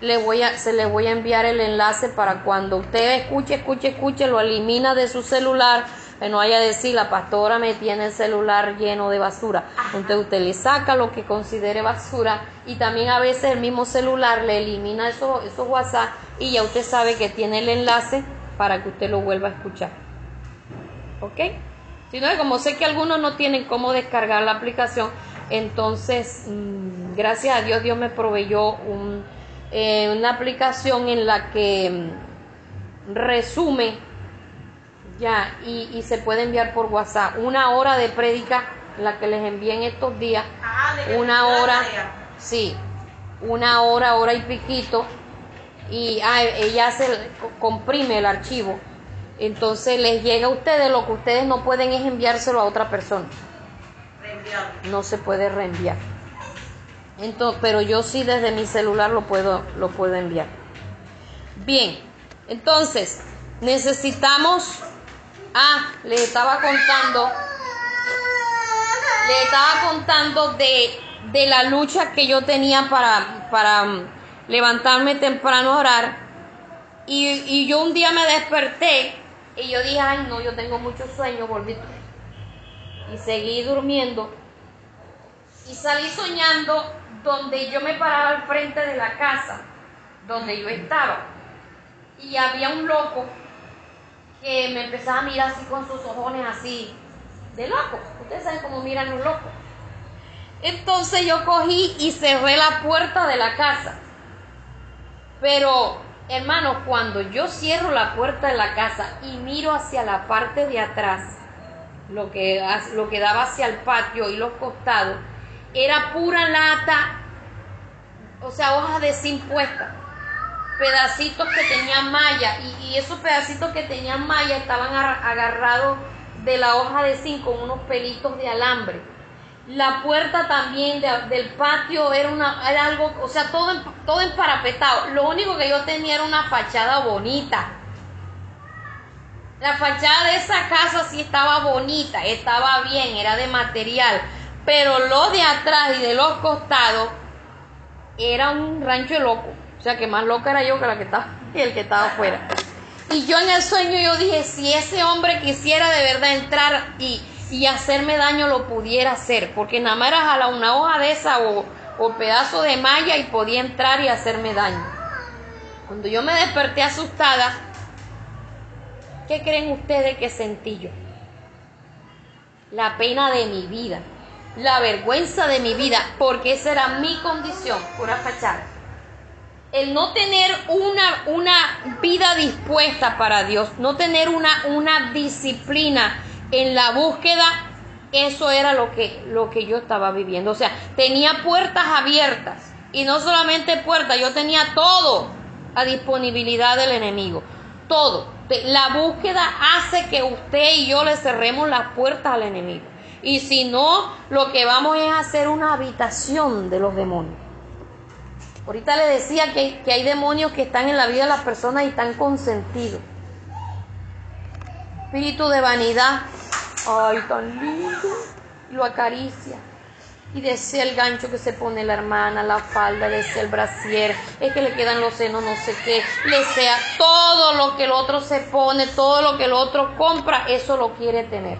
A: le voy a, se le voy a enviar el enlace para cuando usted escuche, escuche, escuche, lo elimina de su celular que no vaya a decir la pastora me tiene el celular lleno de basura. Entonces usted le saca lo que considere basura y también a veces el mismo celular le elimina esos, esos WhatsApp y ya usted sabe que tiene el enlace para que usted lo vuelva a escuchar. ¿Ok? Si no, como sé que algunos no tienen cómo descargar la aplicación, entonces, mm, gracias a Dios, Dios me proveyó un, eh, una aplicación en la que mm, resume ya, y, se puede enviar por WhatsApp. Una hora de prédica, la que les envié en estos días. Ah, una hora, sí, una hora, hora y piquito. Y ah, ella se comprime el archivo. Entonces les llega a ustedes, lo que ustedes no pueden es enviárselo a otra persona. No se puede reenviar. Entonces, pero yo sí desde mi celular lo puedo, lo puedo enviar. Bien, entonces necesitamos Ah, le estaba contando, le estaba contando de, de la lucha que yo tenía para, para um, levantarme temprano a orar. Y, y, yo un día me desperté y yo dije, ay no, yo tengo mucho sueño, volví. Y seguí durmiendo. Y salí soñando donde yo me paraba al frente de la casa, donde yo estaba. Y había un loco que me empezaba a mirar así con sus ojones así, de loco. Ustedes saben cómo miran los locos. Entonces yo cogí y cerré la puerta de la casa. Pero, hermano, cuando yo cierro la puerta de la casa y miro hacia la parte de atrás, lo que, lo que daba hacia el patio y los costados, era pura lata, o sea, hojas de pedacitos que tenían malla y, esos pedacitos que tenían malla estaban agarrados de la hoja de zinc con unos pelitos de alambre. La puerta también del patio era, una, era algo, o sea, todo, todo emparapetado. Lo único que yo tenía era una fachada bonita. La fachada de esa casa sí estaba bonita, estaba bien, era de material. Pero lo de atrás y de los costados era un rancho loco. O sea que más loca era yo que la que estaba y el que estaba afuera. Y yo en el sueño yo dije, si ese hombre quisiera de verdad entrar y, y hacerme daño, lo pudiera hacer. Porque nada más era jalar una hoja de esa o, o pedazo de malla y podía entrar y hacerme daño. Cuando yo me desperté asustada, ¿qué creen ustedes que sentí yo? La pena de mi vida, la vergüenza de mi vida, porque esa era mi condición, pura fachada. El no tener una, una vida dispuesta para Dios, no tener una, una disciplina en la búsqueda eso era lo que, lo que yo estaba viviendo. O sea, tenía puertas abiertas. Y no solamente puertas, yo tenía todo a disponibilidad del enemigo. Todo. La búsqueda hace que usted y yo le cerremos las puertas al enemigo. Y si no, lo que vamos es a hacer una habitación de los demonios. Ahorita le decía que, que hay demonios que están en la vida de las personas y están consentidos. Espíritu de vanidad, Ay, tan lindo. Lo acaricia. Y desea el gancho que se pone la hermana, la falda, desea el brasier, es que le quedan los senos, no sé qué, desea todo lo que el otro se pone, todo lo que el otro compra, eso lo quiere tener.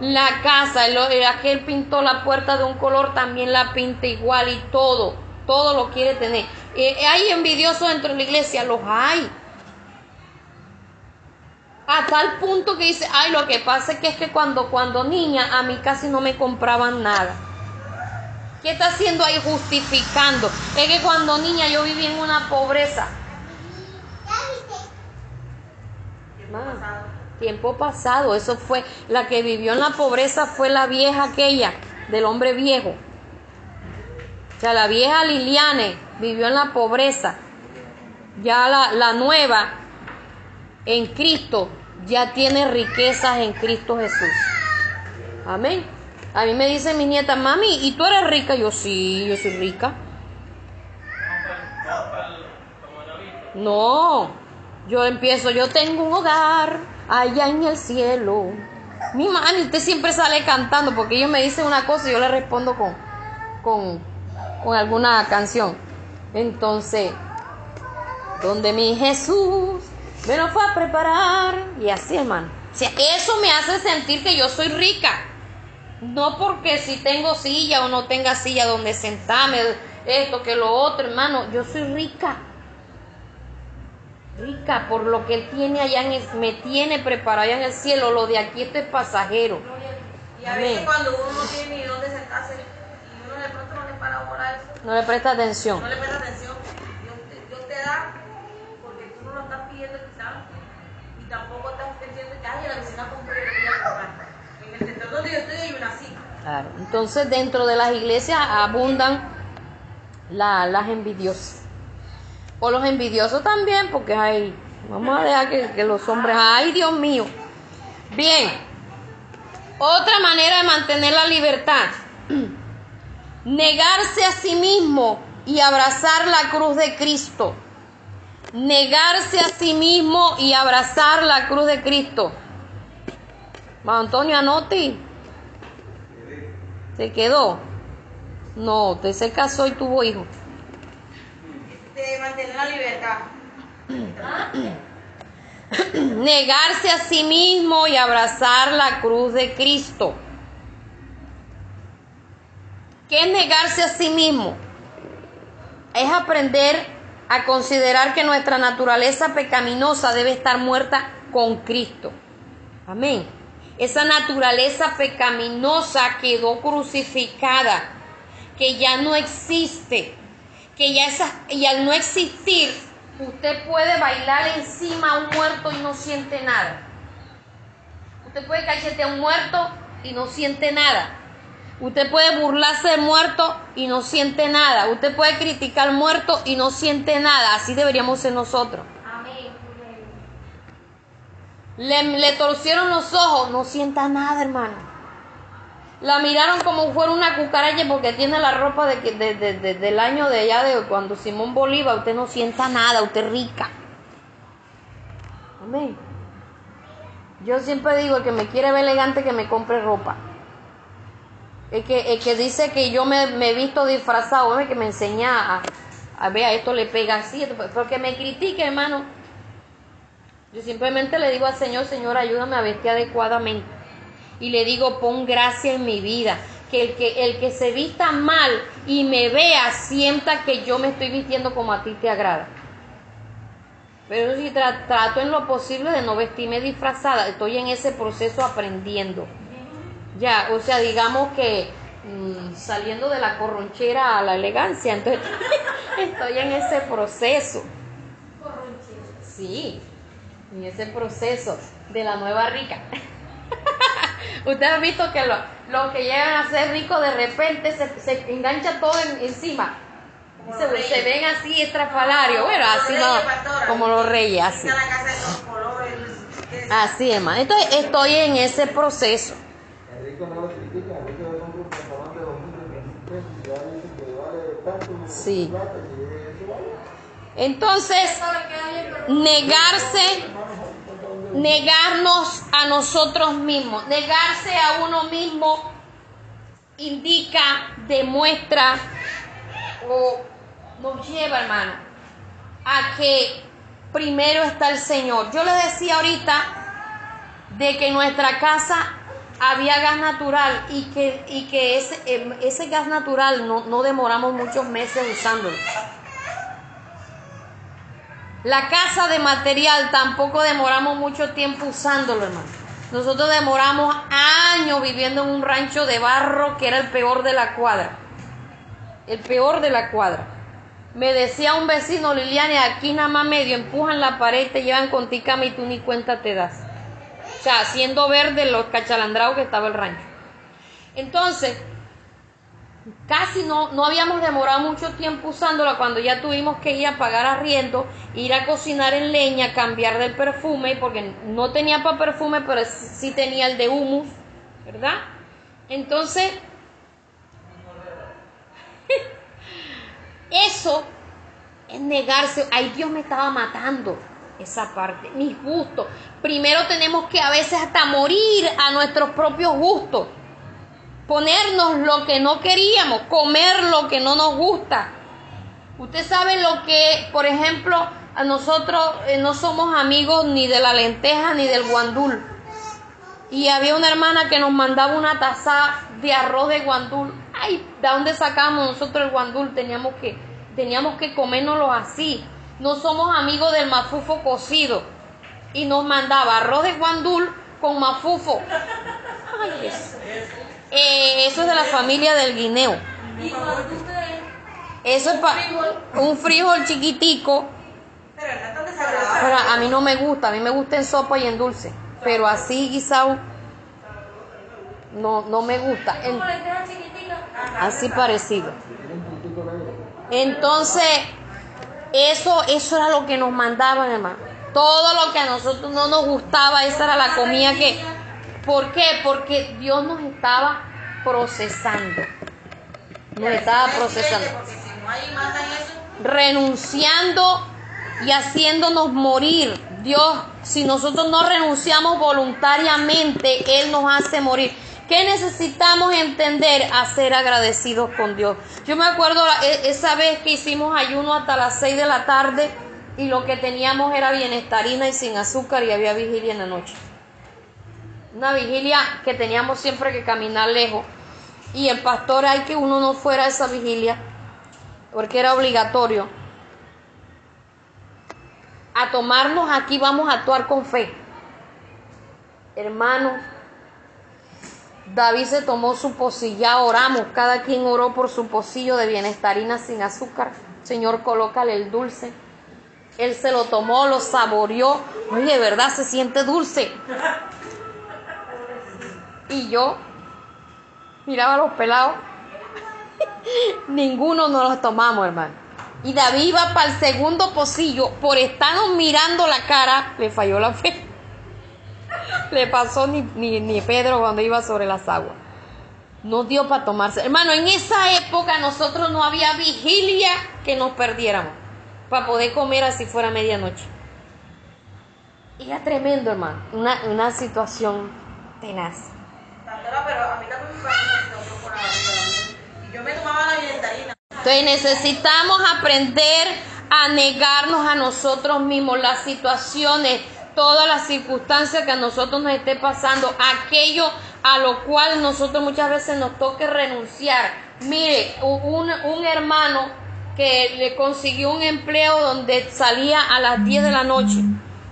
A: La casa, el, aquel pintó la puerta de un color, también la pinta igual y todo, todo lo quiere tener. Eh, hay envidiosos dentro de la iglesia, los hay a tal punto que dice, ay, lo que pasa es que es que cuando, cuando niña a mí casi no me compraban nada. ¿Qué está haciendo ahí justificando? Es que cuando niña yo viví en una pobreza. tiempo pasado, eso fue, la que vivió en la pobreza fue la vieja aquella, del hombre viejo. O sea, la vieja Liliane vivió en la pobreza. Ya la, la nueva en Cristo ya tiene riquezas en Cristo Jesús. Amén. A mí me dice mi nieta, mami, ¿y tú eres rica? Yo sí, yo soy rica. No, yo empiezo, yo tengo un hogar allá en el cielo. Mi mami, usted siempre sale cantando porque ellos me dicen una cosa y yo le respondo con, con, con alguna canción. Entonces, donde mi Jesús me lo fue a preparar. Y así, hermano. O sea, eso me hace sentir que yo soy rica. No porque si tengo silla o no tenga silla donde sentarme, esto que lo otro, hermano. Yo soy rica. Rica por lo que Él tiene allá en el, me tiene preparado allá en el cielo. Lo de aquí esto es pasajero.
B: Y a veces cuando uno no tiene ni dónde sentarse uno de pronto no le para bola eso.
A: No le presta atención.
B: No le presta atención. Dios te da tampoco estás entendiendo que ay, la vecina compró yo voy a comprar. En el sector donde yo estoy hay una así.
A: Claro. Entonces dentro de las iglesias abundan la, las envidiosas. O los envidiosos también, porque hay, vamos a dejar que, que los hombres, ay Dios mío. Bien, otra manera de mantener la libertad, negarse a sí mismo y abrazar la cruz de Cristo negarse a sí mismo y abrazar la cruz de Cristo. Antonio Anotti se quedó. No, usted se casó y tuvo hijo.
B: De mantener la libertad.
A: Negarse a sí mismo y abrazar la cruz de Cristo. ¿Qué es negarse a sí mismo? Es aprender a considerar que nuestra naturaleza pecaminosa debe estar muerta con Cristo. Amén. Esa naturaleza pecaminosa quedó crucificada, que ya no existe, que ya, y al no existir, usted puede bailar encima a un muerto y no siente nada. Usted puede cachetear a un muerto y no siente nada. Usted puede burlarse del muerto y no siente nada. Usted puede criticar muerto y no siente nada. Así deberíamos ser nosotros. Le, le torcieron los ojos, no sienta nada, hermano. La miraron como fuera una cucaracha porque tiene la ropa de, de, del año de allá de cuando Simón Bolívar. Usted no sienta nada, usted es rica. Amén. Yo siempre digo, el que me quiere ver elegante, que me compre ropa. El que, que dice que yo me, he visto disfrazado, que me enseña a, a ver, a esto le pega así, porque me critique, hermano. Yo simplemente le digo al Señor, Señor, ayúdame a vestir adecuadamente. Y le digo, pon gracia en mi vida. que el que el que se vista mal y me vea sienta que yo me estoy vistiendo como a ti te agrada. Pero si trato en lo posible de no vestirme disfrazada, estoy en ese proceso aprendiendo. Ya, o sea, digamos que mm, saliendo de la corronchera a la elegancia, entonces estoy en ese proceso. Sí, en ese proceso de la nueva rica. Ustedes han visto que los que llegan a ser ricos de repente se, engancha todo encima. Se, ven así estrafalarios. Bueno, así no, como los reyes, así. Así, hermano. Entonces estoy en ese proceso. Sí. Entonces, negarse negarnos a nosotros mismos. Negarse a uno mismo indica, demuestra o nos lleva, hermano, a que primero está el Señor. Yo les decía ahorita de que nuestra casa había gas natural y que, y que ese, em, ese gas natural no, no demoramos muchos meses usándolo. La casa de material tampoco demoramos mucho tiempo usándolo, hermano. Nosotros demoramos años viviendo en un rancho de barro que era el peor de la cuadra. El peor de la cuadra. Me decía un vecino, Liliana, aquí nada más medio empujan la pared, te llevan con ti cama y tú ni cuenta te das. O sea, haciendo verde los cachalandrados que estaba el rancho. Entonces, casi no, no habíamos demorado mucho tiempo usándola cuando ya tuvimos que ir a pagar arriendo, ir a cocinar en leña, cambiar del perfume, porque no tenía para perfume, pero sí tenía el de humus, ¿verdad? Entonces, eso es negarse, ay Dios me estaba matando esa parte, mis gustos. Primero tenemos que a veces hasta morir a nuestros propios gustos ponernos lo que no queríamos, comer lo que no nos gusta. Usted sabe lo que, por ejemplo, a nosotros eh, no somos amigos ni de la lenteja ni del guandul. Y había una hermana que nos mandaba una taza de arroz de guandul. Ay, ¿de dónde sacamos nosotros el guandul? Teníamos que, teníamos que comérnoslo así. No somos amigos del mafufo cocido. Y nos mandaba arroz de guandul con mafufo. Ay, eso. Eh, eso es de la familia del guineo. Eso es para un frijol chiquitico. Pero a mí no me gusta, a mí me gusta en sopa y en dulce. Pero así guisado no, no me gusta. así parecido. Entonces, eso, eso era lo que nos mandaban, hermano. Todo lo que a nosotros no nos gustaba, esa era la comida que ¿Por qué? Porque Dios nos estaba procesando. Nos estaba procesando. Renunciando y haciéndonos morir. Dios, si nosotros no renunciamos voluntariamente, Él nos hace morir. ¿Qué necesitamos entender? A ser agradecidos con Dios. Yo me acuerdo e, esa vez que hicimos ayuno hasta las 6 de la tarde y lo que teníamos era bienestarina y sin azúcar y había vigilia en la noche una vigilia que teníamos siempre que caminar lejos. Y el pastor, hay que uno no fuera a esa vigilia, porque era obligatorio. A tomarnos aquí vamos a actuar con fe. Hermanos, David se tomó su pocilla, oramos, cada quien oró por su pocillo de bienestarina sin azúcar. Señor, colócale el dulce. Él se lo tomó, lo saboreó. Oye, ¿verdad? Se siente dulce. Y yo miraba los pelados. Ninguno nos los tomamos, hermano. Y David iba para el segundo pocillo. Por estarnos mirando la cara, le falló la fe. Le pasó ni, ni, Pedro cuando iba sobre las aguas. No dio para tomarse. Hermano, en esa época nosotros no había vigilia que nos perdiéramos. Para poder comer así fuera medianoche. Era tremendo, hermano. Una, una situación tenaz pero a mí también me Y yo me tomaba la Entonces necesitamos aprender a negarnos a nosotros mismos las situaciones todas las circunstancias que a nosotros nos esté pasando, aquello a lo cual nosotros muchas veces nos toque renunciar. Mire, un, un hermano que le consiguió un empleo donde salía a las 10 de la noche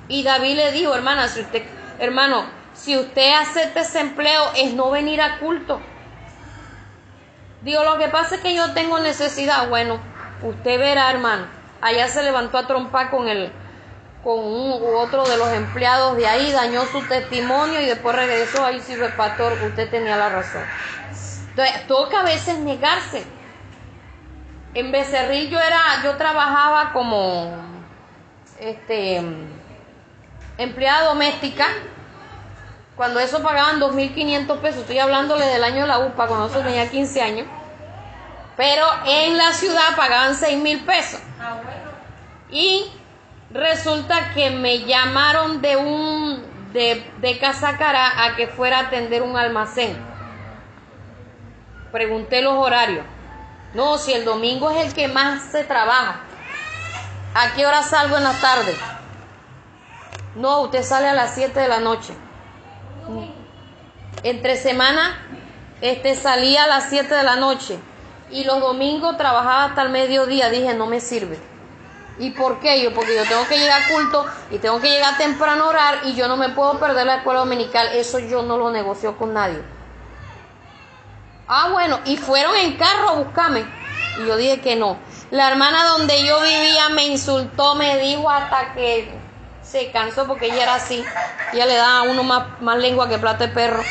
A: y David le dijo, hermana, si usted, hermano, si usted acepta ese empleo es no venir a culto. Digo, lo que pasa es que yo tengo necesidad. Bueno, usted verá, hermano. Allá se levantó a trompar con el, con un u otro de los empleados de ahí, dañó su testimonio y después regresó ahí sí el pastor, usted tenía la razón. Entonces, toca a veces negarse. En Becerril yo era, yo trabajaba como este empleada doméstica. Cuando eso pagaban 2.500 pesos, estoy hablándole del año de la UPA, cuando eso tenía 15 años. Pero en la ciudad pagaban 6.000 pesos. Y resulta que me llamaron de un de, de Casacara a que fuera a atender un almacén. Pregunté los horarios. No, si el domingo es el que más se trabaja. ¿A qué hora salgo en la tarde? No, usted sale a las 7 de la noche. Entre semana este salía a las 7 de la noche y los domingos trabajaba hasta el mediodía. Dije, no me sirve. ¿Y por qué? Yo, porque yo tengo que llegar a culto y tengo que llegar temprano a orar y yo no me puedo perder la escuela dominical. Eso yo no lo negocio con nadie. Ah, bueno, y fueron en carro a buscarme. Y yo dije que no. La hermana donde yo vivía me insultó, me dijo hasta que se cansó porque ella era así. Ella le da a uno más, más lengua que plata de perro.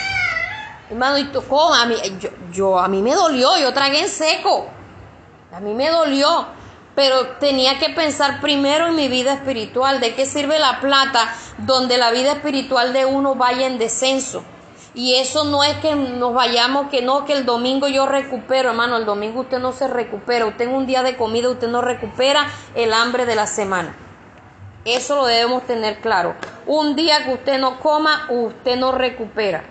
A: Hermano, ¿y tú cómo? A mí, yo, yo, a mí me dolió, yo tragué en seco. A mí me dolió pero tenía que pensar primero en mi vida espiritual. ¿De qué sirve la plata donde la vida espiritual de uno vaya en descenso? Y eso no es que nos vayamos, que no, que el domingo yo recupero, hermano, el domingo usted no se recupera, usted en un día de comida, usted no recupera el hambre de la semana. Eso lo debemos tener claro. Un día que usted no coma, usted no recupera.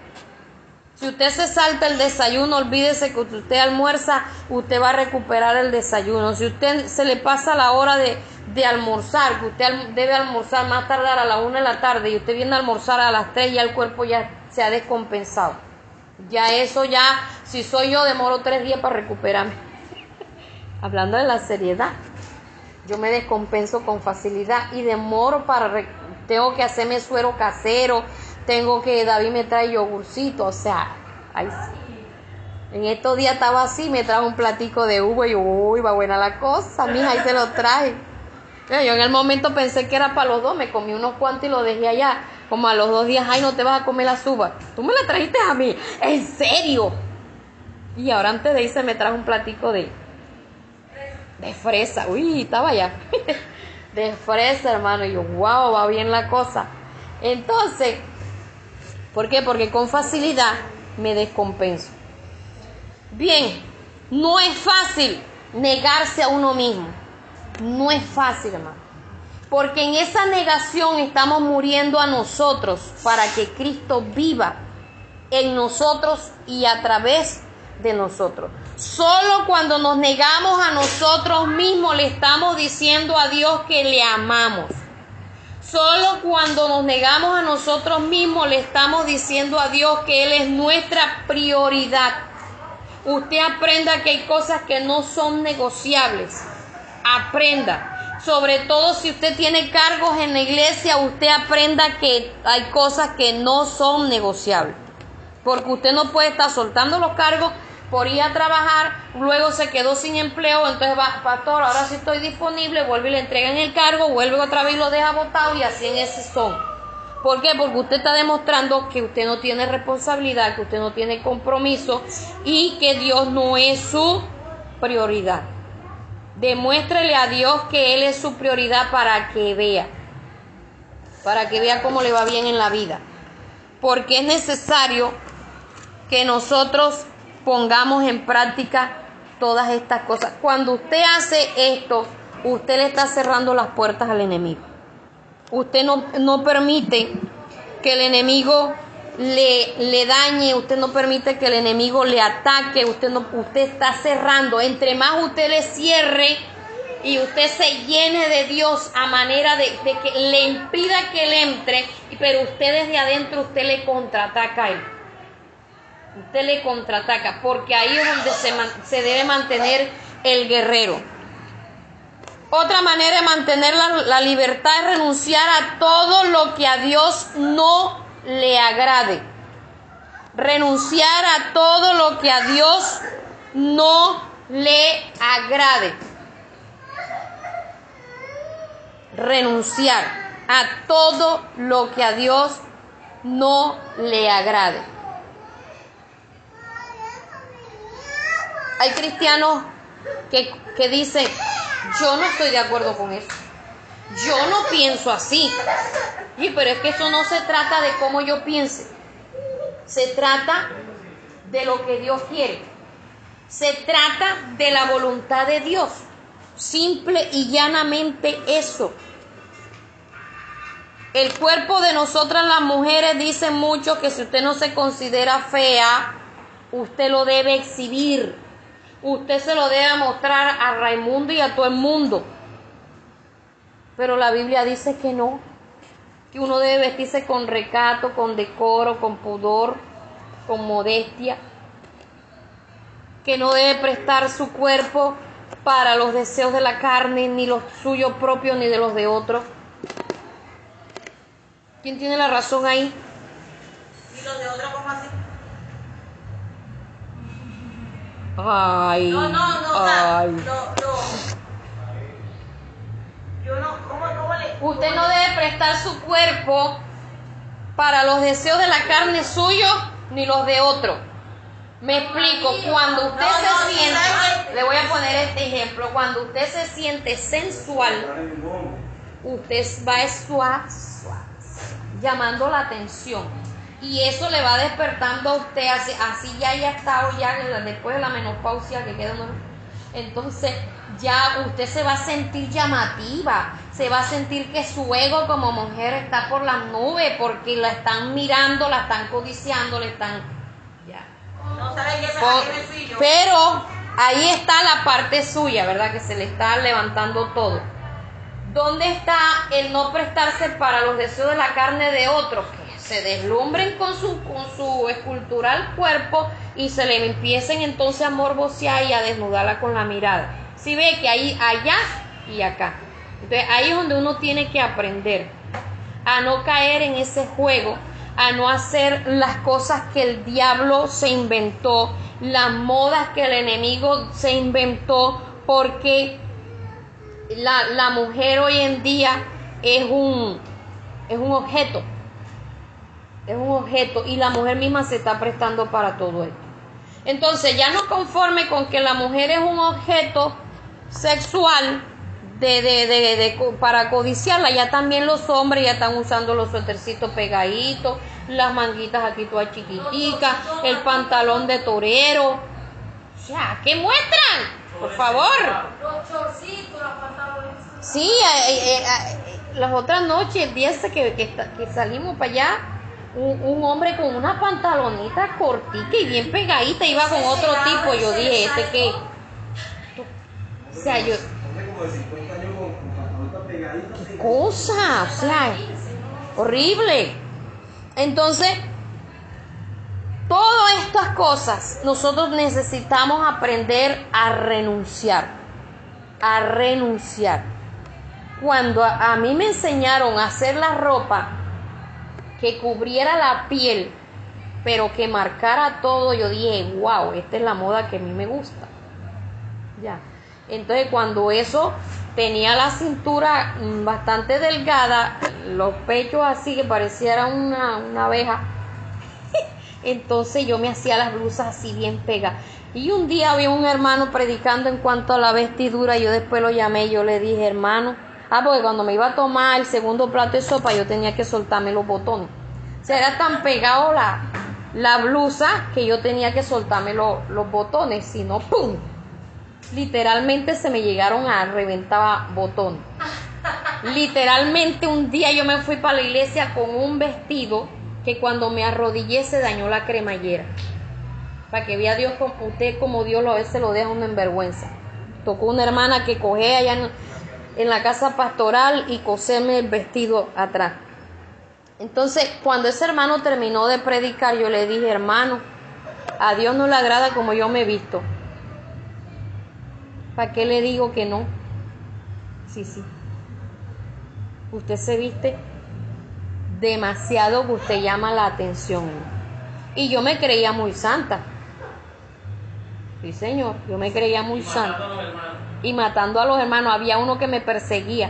A: Si usted se salta el desayuno, olvídese que usted almuerza, usted va a recuperar el desayuno. Si usted se le pasa la hora de, almorzar, que usted debe almorzar más tardar a la una de la tarde y usted viene a almorzar a las tres, ya el cuerpo ya se ha descompensado. Ya eso ya, si soy yo, demoro tres días para recuperarme. Hablando de la seriedad, yo me descompenso con facilidad y demoro para, tengo que hacerme suero casero, tengo que, David me trae yogurcito, o sea, sí. En estos días estaba así, me trajo un platico de uva y yo, uy, va buena la cosa, mija, ahí se lo trae. Yo en el momento pensé que era para los dos, me comí unos cuantos y lo dejé allá. Como a los dos días, ay, no te vas a comer las uvas. Tú me la trajiste a mí, en serio. Y ahora antes de irse me trajo un platico de, de fresa. Uy, estaba allá. de fresa, hermano. Y yo, wow, va bien la cosa. Entonces, ¿Por qué? Porque con facilidad me descompenso. Bien, no es fácil negarse a uno mismo. No es fácil, hermano. Porque en esa negación estamos muriendo a nosotros para que Cristo viva en nosotros y a través de nosotros. Solo cuando nos negamos a nosotros mismos le estamos diciendo a Dios que le amamos. Solo cuando nos negamos a nosotros mismos le estamos diciendo a Dios que Él es nuestra prioridad. Usted aprenda que hay cosas que no son negociables. Aprenda. Sobre todo si usted tiene cargos en la iglesia, usted aprenda que hay cosas que no son negociables. Porque usted no puede estar soltando los cargos por ir a trabajar, luego se quedó sin empleo, entonces va, pastor, ahora sí estoy disponible, vuelve y le entregan el cargo, vuelve otra vez y lo deja votado y así en ese son. ¿Por qué? Porque usted está demostrando que usted no tiene responsabilidad, que usted no tiene compromiso y que Dios no es su prioridad. Demuéstrele a Dios que Él es su prioridad para que vea, para que vea cómo le va bien en la vida. Porque es necesario que nosotros pongamos en práctica todas estas cosas. Cuando usted hace esto, usted le está cerrando las puertas al enemigo. Usted no, permite que el enemigo le, le, dañe, usted no permite que el enemigo le ataque, usted, no, usted está cerrando. Entre más usted le cierre, y usted se llene de Dios a manera de, que le impida que él entre, pero usted desde adentro usted le contraataca a él. Usted le contraataca, porque ahí es donde se, debe mantener el guerrero. Otra manera de mantener la, libertad es renunciar a todo lo que a Dios no le agrade. Renunciar a todo lo que a Dios no le agrade. Renunciar a todo lo que a Dios no le agrade. Hay cristianos que, que dicen, yo no estoy de acuerdo con eso. Yo no pienso así. Y pero es que eso no se trata de cómo yo piense. Se trata de lo que Dios quiere. Se trata de la voluntad de Dios. Simple y llanamente eso. El cuerpo de nosotras las mujeres dice mucho que si usted no se considera fea, usted lo debe exhibir. Usted se lo debe mostrar a Raimundo y a todo el mundo. Pero la Biblia dice que no, que uno debe vestirse con recato, con decoro, con pudor, con modestia, que no debe prestar su cuerpo para los deseos de la carne, ni los suyos propios, ni de los de otros. ¿Quién tiene la razón ahí?
B: ¿Y los de otros cómo así?
A: Ay.
B: No, no, no, ay. no, no. Yo no, ¿cómo, cómo le,
A: Usted no debe prestar su cuerpo para los deseos de la carne suyo ni los de otro. Me explico, cuando usted se siente, le voy a poner este ejemplo, cuando usted se siente sensual, usted va a suave, llamando la atención. Y eso le va despertando a usted, así, así ya haya estado ya después de la menopausia que queda. Entonces ya usted se va a sentir llamativa, se va a sentir que su ego como mujer está por las nubes porque la están mirando, la están codiciando, le están... Ya.
B: No
A: Pero ahí está la parte suya, ¿verdad? Que se le está levantando todo. ¿Dónde está el no prestarse para los deseos de la carne de otros? Se deslumbren con su, con su escultural cuerpo y se le empiecen entonces a morbosear y a desnudarla con la mirada. Si ve que hay allá y acá. Entonces ahí es donde uno tiene que aprender a no caer en ese juego, a no hacer las cosas que el diablo se inventó, las modas que el enemigo se inventó, porque la, la mujer hoy en día es un, es un objeto, es un objeto y la mujer misma se está prestando para todo esto. Entonces ya no conforme con que la mujer es un objeto sexual de, de, de, para codiciarla, ya también los hombres ya están usando los suétercitos pegaditos, las manguitas aquí todas chiquiticas, el pantalón de torero. Ya, ¿qué muestran? Por favor.
B: Los chorcitos, los pantalones.
A: Sí, eh, eh, eh, las otras noches, el día ese que, que, salimos para allá, un, un, hombre con una pantalonita cortica y bien pegadita iba con otro tipo. Yo dije, este que o sea, yo... ¿Qué cosa? O sea, horrible. Entonces, todas estas cosas nosotros necesitamos aprender a renunciar. A renunciar. Cuando a, a mí me enseñaron a hacer la ropa que cubriera la piel, pero que marcara todo, yo dije, wow, esta es la moda que a mí me gusta. Ya. Entonces cuando eso tenía la cintura bastante delgada, los pechos así que pareciera una, una abeja, entonces yo me hacía las blusas así bien pegadas. Y un día había un hermano predicando en cuanto a la vestidura, yo después lo llamé y yo le dije, hermano, ah, porque cuando me iba a tomar el segundo plato de sopa yo tenía que soltarme los botones. O sea, era tan pegado la, la blusa que yo tenía que soltarme los botones, si no, ¡pum! literalmente se me llegaron a reventar botón. Literalmente un día yo me fui para la iglesia con un vestido que cuando me arrodillé se dañó la cremallera. Para que vea Dios usted como Dios lo a veces lo deja uno en tocó una hermana que coge allá en, en la casa pastoral y coserme el vestido atrás. Entonces, cuando ese hermano terminó de predicar, yo le dije, hermano, a Dios no le agrada como yo me he visto. ¿Para qué le digo que no? Sí, sí. Usted se viste demasiado que usted llama la atención. Y yo me creía muy santa. Sí, señor, yo me creía muy santa. Y matando a los hermanos, había uno que me perseguía.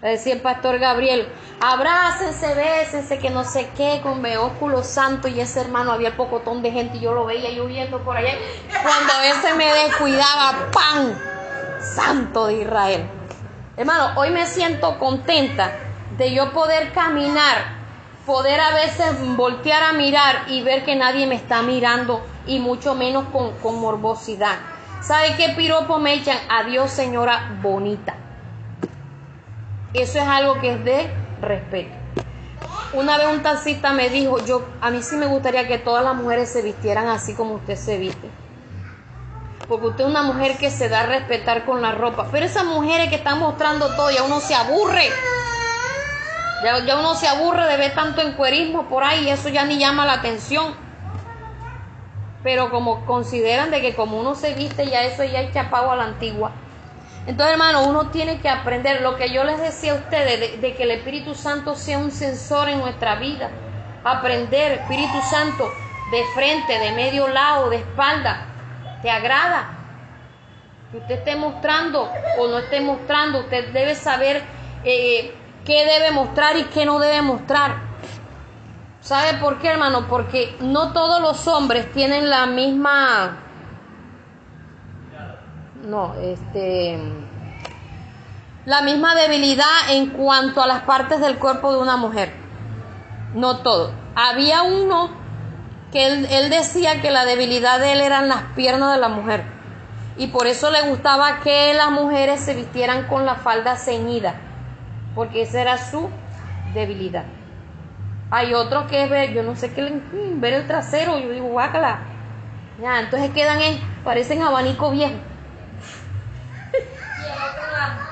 A: Decía el pastor Gabriel, abrácense, bésense, que no sé qué, con óculos santo. Y ese hermano había pocotón de gente y yo lo veía lloviendo por allá. Cuando ese me descuidaba, ¡pam! Santo de Israel. Hermano, hoy me siento contenta de yo poder caminar, poder a veces voltear a mirar y ver que nadie me está mirando y mucho menos con, con morbosidad. ¿Sabe qué piropo me echan? Adiós, señora bonita. Eso es algo que es de respeto. Una vez un taxista me dijo, yo a mí sí me gustaría que todas las mujeres se vistieran así como usted se viste. Porque usted es una mujer que se da a respetar con la ropa. Pero esas mujeres que están mostrando todo, ya uno se aburre. Ya, ya uno se aburre de ver tanto encuerismo por ahí eso ya ni llama la atención. Pero como consideran de que como uno se viste, ya eso ya es chapado a la antigua. Entonces, hermano, uno tiene que aprender lo que yo les decía a ustedes, de, que el Espíritu Santo sea un sensor en nuestra vida. Aprender, Espíritu Santo, de frente, de medio lado, de espalda. ¿Te agrada? Que usted esté mostrando o no esté mostrando, usted debe saber eh, qué debe mostrar y qué no debe mostrar. ¿Sabe por qué, hermano? Porque no todos los hombres tienen la misma no, este, la misma debilidad en cuanto a las partes del cuerpo de una mujer. No todo. Había uno que él, decía que la debilidad de él eran las piernas de la mujer. Y por eso le gustaba que las mujeres se vistieran con la falda ceñida. Porque esa era su debilidad. Hay otros que es ver, yo no sé qué, ver el trasero. Yo digo, guácala. Ya, entonces quedan, en, parecen abanico viejo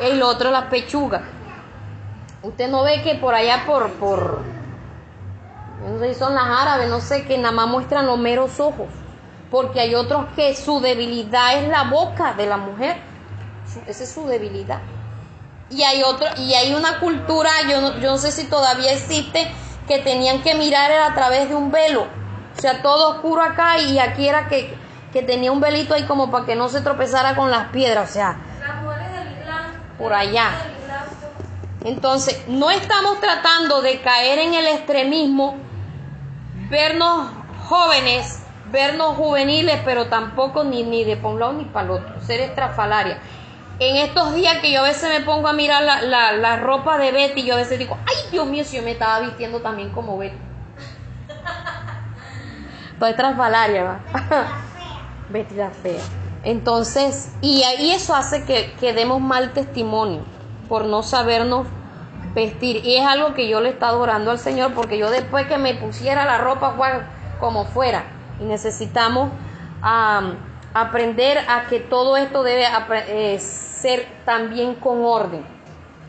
A: el otro la pechuga. Usted no ve que por allá por, por, no sé si son las árabes, no sé, que nada más muestran los meros ojos. Porque hay otros que su debilidad es la boca de la mujer. Esa es su debilidad. Y hay otro, y hay una cultura, yo no, yo no sé si todavía existe, que tenían que mirar a través de un velo. O sea, todo oscuro acá y aquí era que, que tenía un velito ahí como para que no se tropezara con las piedras. O sea, por allá. Entonces, no estamos tratando de caer en el extremismo, vernos jóvenes, vernos juveniles, pero tampoco ni, ni de por un lado ni para el otro, ser estrafalaria. En estos días que yo a veces me pongo a mirar la, la, ropa de Betty, yo a veces digo, ay Dios mío, si yo me estaba vistiendo también como Betty. Estrafalaria, ¿va? Betty la fea. Entonces, y, ahí eso hace que, que, demos mal testimonio por no sabernos vestir. Y es algo que yo le he estado orando al Señor porque yo después que me pusiera la ropa como fuera, y necesitamos aprender a que todo esto debe eh, ser también con orden.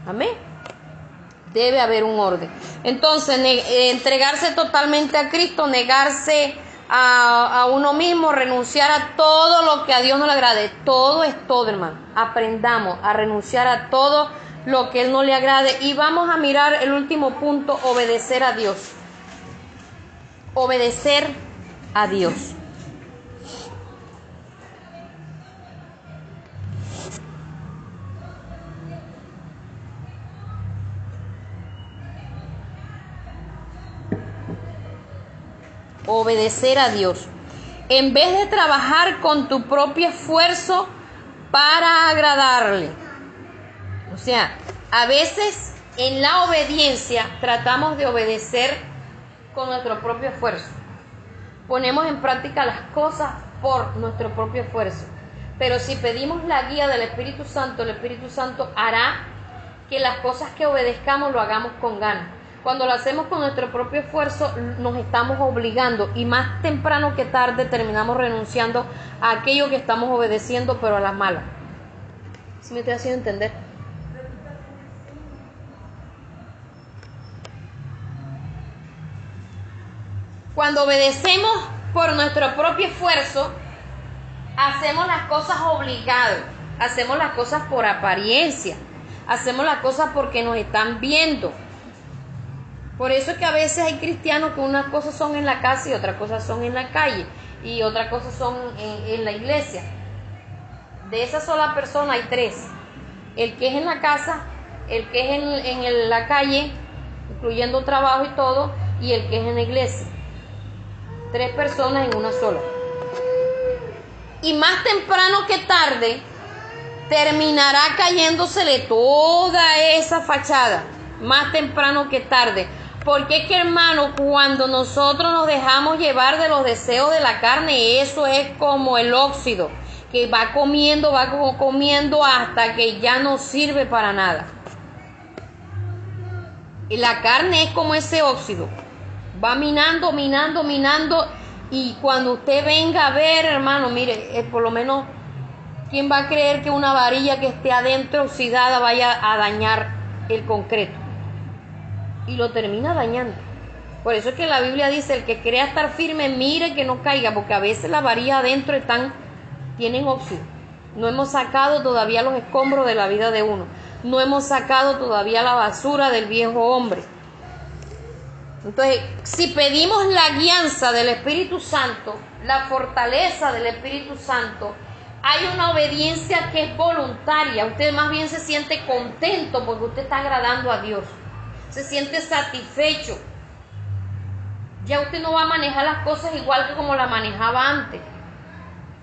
A: Amén. Debe haber un orden. Entonces, entregarse totalmente a Cristo, negarse a, uno mismo, renunciar a todo lo que a Dios no le agrade. Todo es todo, hermano. Aprendamos a renunciar a todo lo que Él no le agrade. Y vamos a mirar el último punto, obedecer a Dios. Obedecer a Dios. Obedecer a Dios. En vez de trabajar con tu propio esfuerzo para agradarle. O sea, a veces en la obediencia tratamos de obedecer con nuestro propio esfuerzo. Ponemos en práctica las cosas por nuestro propio esfuerzo. Pero si pedimos la guía del Espíritu Santo, el Espíritu Santo hará que las cosas que obedezcamos lo hagamos con ganas. Cuando lo hacemos con nuestro propio esfuerzo, nos estamos obligando y más temprano que tarde terminamos renunciando a aquello que estamos obedeciendo, pero a las malas. Si me estoy haciendo entender. Cuando obedecemos por nuestro propio esfuerzo, hacemos las cosas obligados, hacemos las cosas por apariencia, hacemos las cosas porque nos están viendo. Por eso es que a veces hay cristianos que unas cosas son en la casa y otras cosas son en la calle y otras cosas son en, la iglesia. De esa sola persona hay tres. El que es en la casa, el que es en, la calle, incluyendo trabajo y todo, y el que es en la iglesia. Tres personas en una sola. Y más temprano que tarde, terminará cayéndosele toda esa fachada. Más temprano que tarde. Porque es que hermano, cuando nosotros nos dejamos llevar de los deseos de la carne, eso es como el óxido, que va comiendo, va comiendo hasta que ya no sirve para nada. Y la carne es como ese óxido va minando, minando, minando. Y cuando usted venga a ver, hermano, mire, eh, por lo menos, ¿quién va a creer que una varilla que esté adentro oxidada vaya a dañar el concreto? Y lo termina dañando. Por eso es que la Biblia dice, el que crea estar firme, mire que no caiga, porque a veces las varillas adentro están, tienen óxido. No hemos sacado todavía los escombros de la vida de uno. No hemos sacado todavía la basura del viejo hombre. Entonces, si pedimos la guianza del Espíritu Santo, la fortaleza del Espíritu Santo, hay una obediencia que es voluntaria. Usted más bien se siente contento porque usted está agradando a Dios. Se siente satisfecho. Ya usted no va a manejar las cosas igual que como la manejaba antes.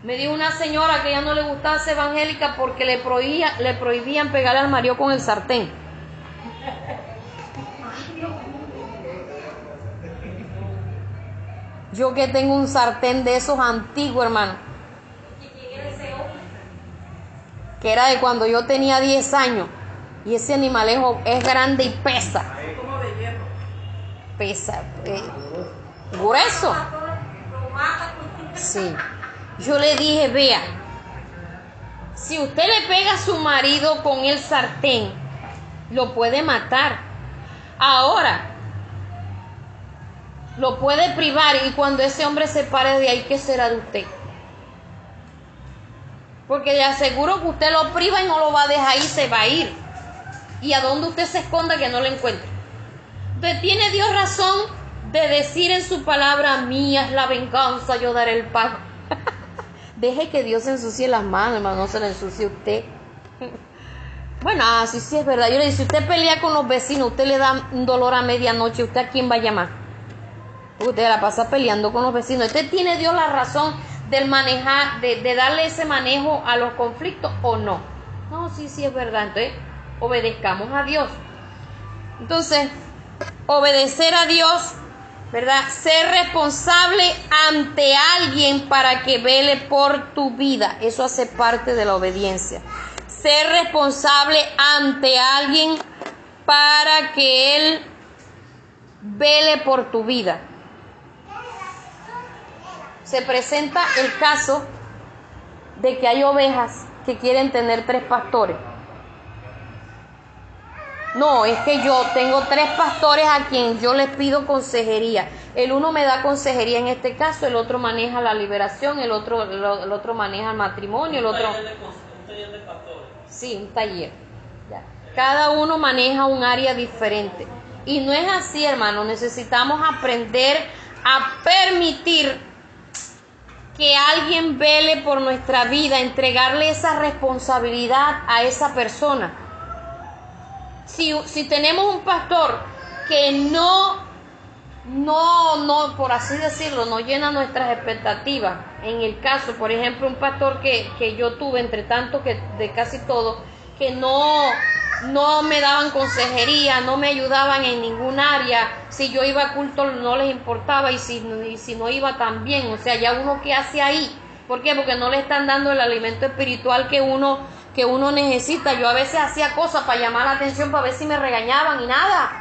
A: Me dijo una señora que ya no le gustaba ser evangélica porque le, prohibía, le prohibían pegarle al marido con el sartén. Yo que tengo un sartén de esos antiguos, hermano. Que era de cuando yo tenía 10 años. Y ese animalejo es grande y pesa. Pesa. Eh, grueso. Sí. Yo le dije, vea, si usted le pega a su marido con el sartén, lo puede matar. Ahora, lo puede privar y cuando ese hombre se pare de ahí, ¿qué será de usted? Porque le aseguro que usted lo priva y no lo va a dejar ahí, se va a ir. Y a donde usted se esconda que no lo encuentre. Entonces tiene Dios razón de decir en su palabra, mía es la venganza, yo daré el pago. Deje que Dios ensucie las manos, hermano, no se le ensucie usted. bueno, así sí, sí es verdad. Yo le digo, si usted pelea con los vecinos, usted le da un dolor a medianoche, ¿usted a quién va a llamar? Usted la pasa peleando con los vecinos. ¿Usted tiene Dios la razón del manejar, de, de, darle ese manejo a los conflictos o no? No, sí, sí es verdad. Entonces, obedezcamos a Dios. Entonces, obedecer a Dios, ¿verdad? Ser responsable ante alguien para que vele por tu vida. Eso hace parte de la obediencia. Ser responsable ante alguien para que Él vele por tu vida se presenta el caso de que hay ovejas que quieren tener tres pastores. No, es que yo tengo tres pastores a quien yo les pido consejería. El uno me da consejería en este caso, el otro maneja la liberación, el otro, el, otro maneja el matrimonio, el otro... Un taller de pastores. Sí, un taller. Cada uno maneja un área diferente. Y no es así, hermano. Necesitamos aprender a permitir que alguien vele por nuestra vida, entregarle esa responsabilidad a esa persona. Si, si tenemos un pastor que no, no, no, por así decirlo, no llena nuestras expectativas, en el caso, por ejemplo, un pastor que, que yo tuve, entre tanto que de casi todo, que no, no me daban consejería, no me ayudaban en ningún área, si yo iba a culto no les importaba y si, si no iba también, o sea, ya uno qué hace ahí, ¿por qué? Porque no le están dando el alimento espiritual que uno, que uno necesita, yo a veces hacía cosas para llamar la atención, para ver si me regañaban y nada,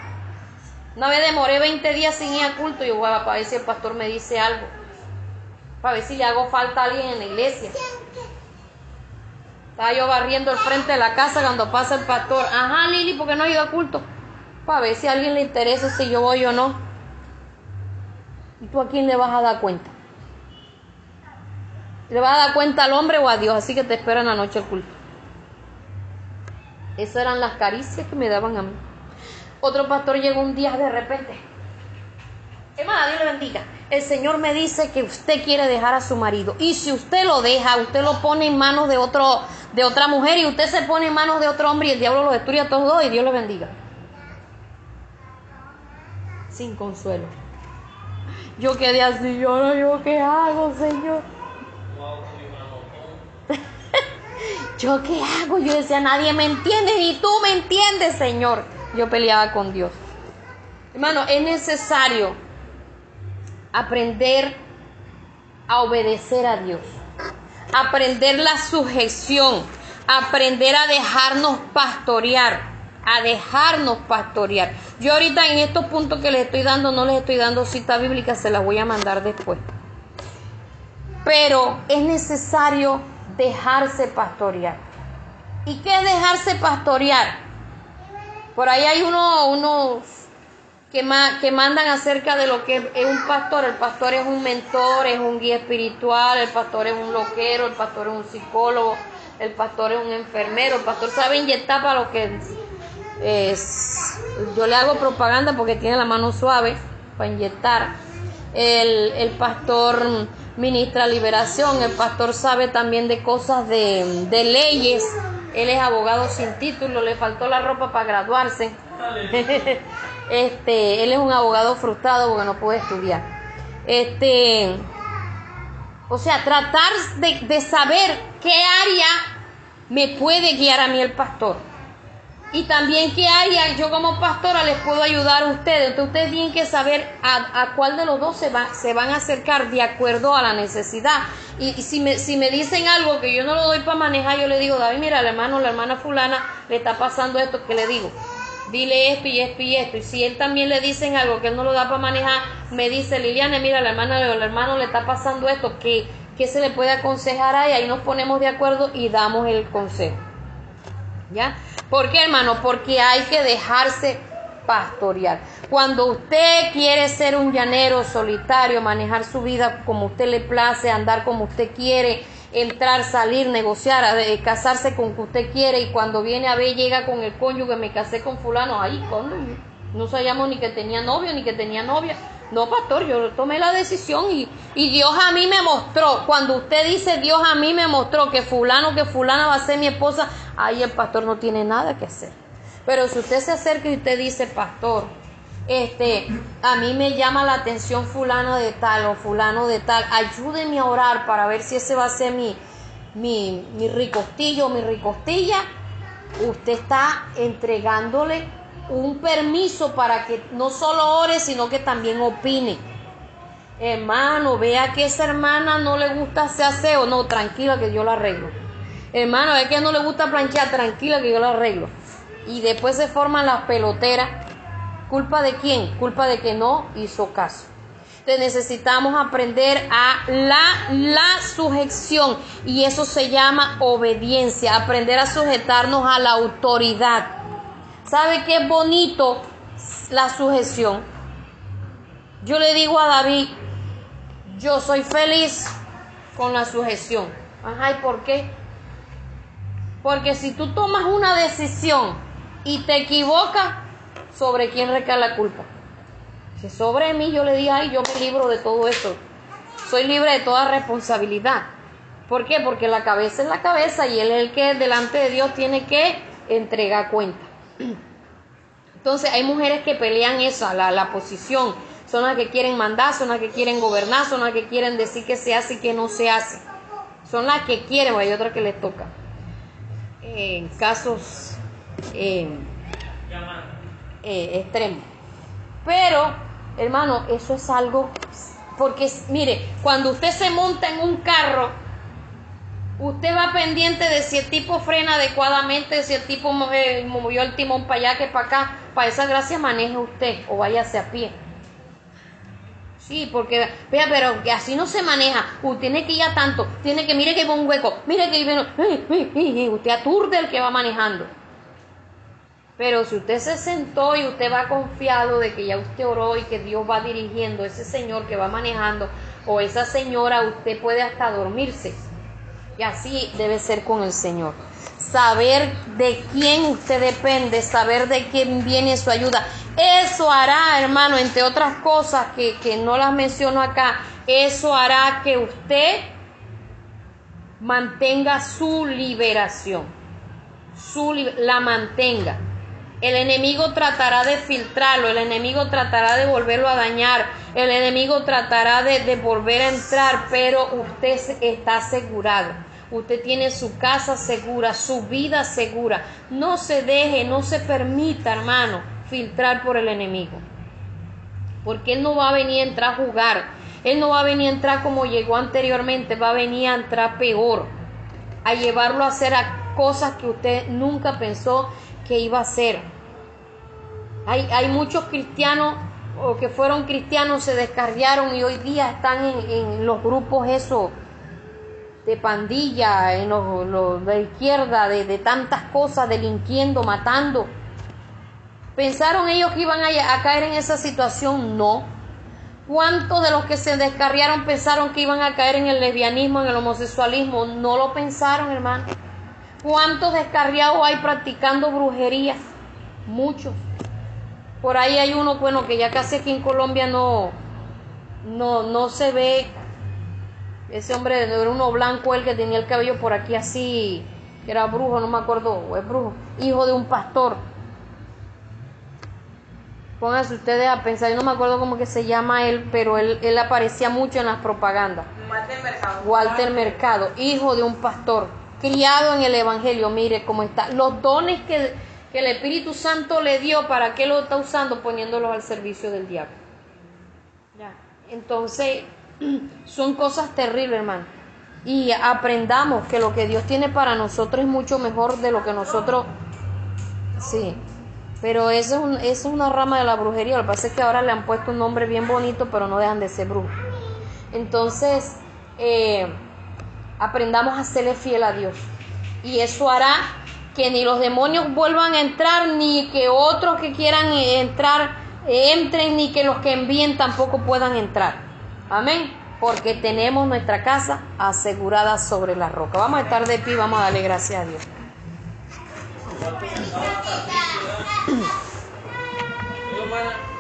A: una vez demoré 20 días sin ir a culto, y yo para ver si el pastor me dice algo, para ver si le hago falta a alguien en la iglesia. Estaba yo barriendo el frente de la casa cuando pasa el pastor. Ajá, Lili, ¿por qué no ha ido a culto? Para ver si a alguien le interesa si yo voy o no. ¿Y tú a quién le vas a dar cuenta? ¿Le vas a dar cuenta al hombre o a Dios? Así que te espera en la noche el culto. Esas eran las caricias que me daban a mí. Otro pastor llegó un día de repente. Hermana, Dios le bendiga. El Señor me dice que usted quiere dejar a su marido. Y si usted lo deja, usted lo pone en manos de, otro, de otra mujer y usted se pone en manos de otro hombre y el diablo lo destruye a todos dos y Dios le bendiga. Sin consuelo. Yo quedé así, yo yo qué hago, Señor. Yo qué hago, yo decía, nadie me entiende, ni tú me entiendes, Señor. Yo peleaba con Dios. Hermano, es necesario aprender a obedecer a Dios, aprender la sujeción, aprender a dejarnos pastorear, a dejarnos pastorear. Yo ahorita en estos puntos que les estoy dando no les estoy dando cita bíblica, se las voy a mandar después. Pero es necesario dejarse pastorear. ¿Y qué es dejarse pastorear? Por ahí hay uno, unos que, que mandan acerca de lo que es un pastor. El pastor es un mentor, es un guía espiritual, el pastor es un loquero, el pastor es un psicólogo, el pastor es un enfermero, el pastor sabe inyectar para lo que es. Yo le hago propaganda porque tiene la mano suave para inyectar. El, el pastor ministra liberación, el pastor sabe también de cosas de, de leyes. Él es abogado sin título, le faltó la ropa para graduarse. Este, él es un abogado frustrado porque no puede estudiar. Este, o sea, tratar de, de saber qué área me puede guiar a mí el pastor. Y también qué área yo como pastora les puedo ayudar a ustedes. Entonces ustedes tienen que saber a, a cuál de los dos se, va, se van a acercar de acuerdo a la necesidad. Y, si, me, si me dicen algo que yo no lo doy para manejar, yo le digo, David, mira, el hermano, la hermana fulana le está pasando esto, ¿qué le digo? dile esto y esto y esto. Y si él también le dicen algo que él no lo da para manejar, me dice Liliana, mira, la hermana o el hermano le está pasando esto, que, que se le puede aconsejar ahí, ahí nos ponemos de acuerdo y damos el consejo. ¿Ya? ¿Por qué, hermano? Porque hay que dejarse pastorear. Cuando usted quiere ser un llanero solitario, manejar su vida como usted le place, andar como usted quiere, entrar, salir, negociar, casarse con que usted quiere y cuando viene a ver llega con el cónyuge, me casé con fulano, ahí, cuando no sabíamos ni que tenía novio ni que tenía novia. No, pastor, yo tomé la decisión y, y Dios a mí me mostró, cuando usted dice Dios a mí me mostró que fulano, que fulana va a ser mi esposa, ahí el pastor no tiene nada que hacer. Pero si usted se acerca y usted dice, pastor, este, a mí me llama la atención fulano de tal o fulano de tal, ayúdeme a orar para ver si ese va a ser mi, mi, mi ricostillo o mi ricostilla, usted está entregándole un permiso para que no solo ore, sino que también opine. Hermano, vea que esa hermana no le gusta hacer aseo, no, tranquila que yo la arreglo. Hermano, ve que no le gusta planchar, tranquila que yo la arreglo. Y después se forman las peloteras ¿Culpa de quién? Culpa de que no hizo caso. Entonces necesitamos aprender a la, la sujeción y eso se llama obediencia, aprender a sujetarnos a la autoridad. ¿Sabe qué bonito la sujeción? Yo le digo a David, yo soy feliz con la sujeción. Ajá, ¿y por qué? Porque si tú tomas una decisión y te equivocas, ¿sobre quién recae la culpa? Si sobre mí yo le dije, ay, yo me libro de todo eso. Soy libre de toda responsabilidad. ¿Por qué? Porque la cabeza es la cabeza y él es el que delante de Dios tiene que entregar cuenta. Entonces hay mujeres que pelean esa, la, la posición. Son las que quieren mandar, son las que quieren gobernar, son las que quieren decir que se hace y que no se hace. Son las que quieren, o hay otras que les toca. En casos... Eh, eh, extremo. Pero, hermano, eso es algo, porque mire, cuando usted se monta en un carro, usted va pendiente de si el tipo frena adecuadamente, si el tipo eh, movió el timón para allá que para acá, para esa gracia maneje usted o váyase a pie. Sí, porque, vea, pero que así no se maneja. Usted tiene que ir a tanto, tiene que, mire que hay un hueco, mire que hay, usted aturde el que va manejando. Pero si usted se sentó y usted va confiado de que ya usted oró y que Dios va dirigiendo, ese señor que va manejando o esa señora, usted puede hasta dormirse. Y así debe ser con el Señor. Saber de quién usted depende, saber de quién viene su ayuda. Eso hará, hermano, entre otras cosas que, que no las menciono acá, eso hará que usted mantenga su liberación. Su, la mantenga. El enemigo tratará de filtrarlo, el enemigo tratará de volverlo a dañar, el enemigo tratará de, volver a entrar, pero usted está asegurado. Usted tiene su casa segura, su vida segura. No se deje, no se permita, hermano, filtrar por el enemigo. Porque él no va a venir a entrar a jugar. Él no va a venir a entrar como llegó anteriormente, va a venir a entrar peor. A llevarlo a hacer cosas que usted nunca pensó que iba a ser. Hay, hay muchos cristianos o que fueron cristianos, se descarriaron y hoy día están en, los grupos eso de pandilla, en los, de izquierda, de, tantas cosas, delinquiendo, matando. ¿Pensaron ellos que iban a, caer en esa situación? No. ¿Cuántos de los que se descarriaron pensaron que iban a caer en el lesbianismo, en el homosexualismo? No lo pensaron, hermano. ¿Cuántos descarriados hay practicando brujería? Muchos. Por ahí hay uno, bueno, que ya casi aquí en Colombia no, no, no se ve. Ese hombre era uno blanco, el que tenía el cabello por aquí así, que era brujo, no me acuerdo, o es brujo, hijo de un pastor. Pónganse ustedes a pensar, yo no me acuerdo cómo que se llama él, pero él, él aparecía mucho en las propagandas.
B: Walter Mercado.
A: Walter Mercado, hijo de un pastor criado en el Evangelio, mire cómo está. Los dones que, el Espíritu Santo le dio, ¿para qué lo está usando? Poniéndolos al servicio del diablo. Entonces, son cosas terribles, hermano. Y aprendamos que lo que Dios tiene para nosotros es mucho mejor de lo que nosotros... Sí, pero eso es, es una rama de la brujería. Lo que pasa es que ahora le han puesto un nombre bien bonito, pero no dejan de ser brujos. Entonces, eh, aprendamos a serle fiel a Dios. Y eso hará que ni los demonios vuelvan a entrar, ni que otros que quieran entrar entren, ni que los que envíen tampoco puedan entrar. Amén. Porque tenemos nuestra casa asegurada sobre la roca. Vamos a estar de pie y vamos a darle gracias a Dios.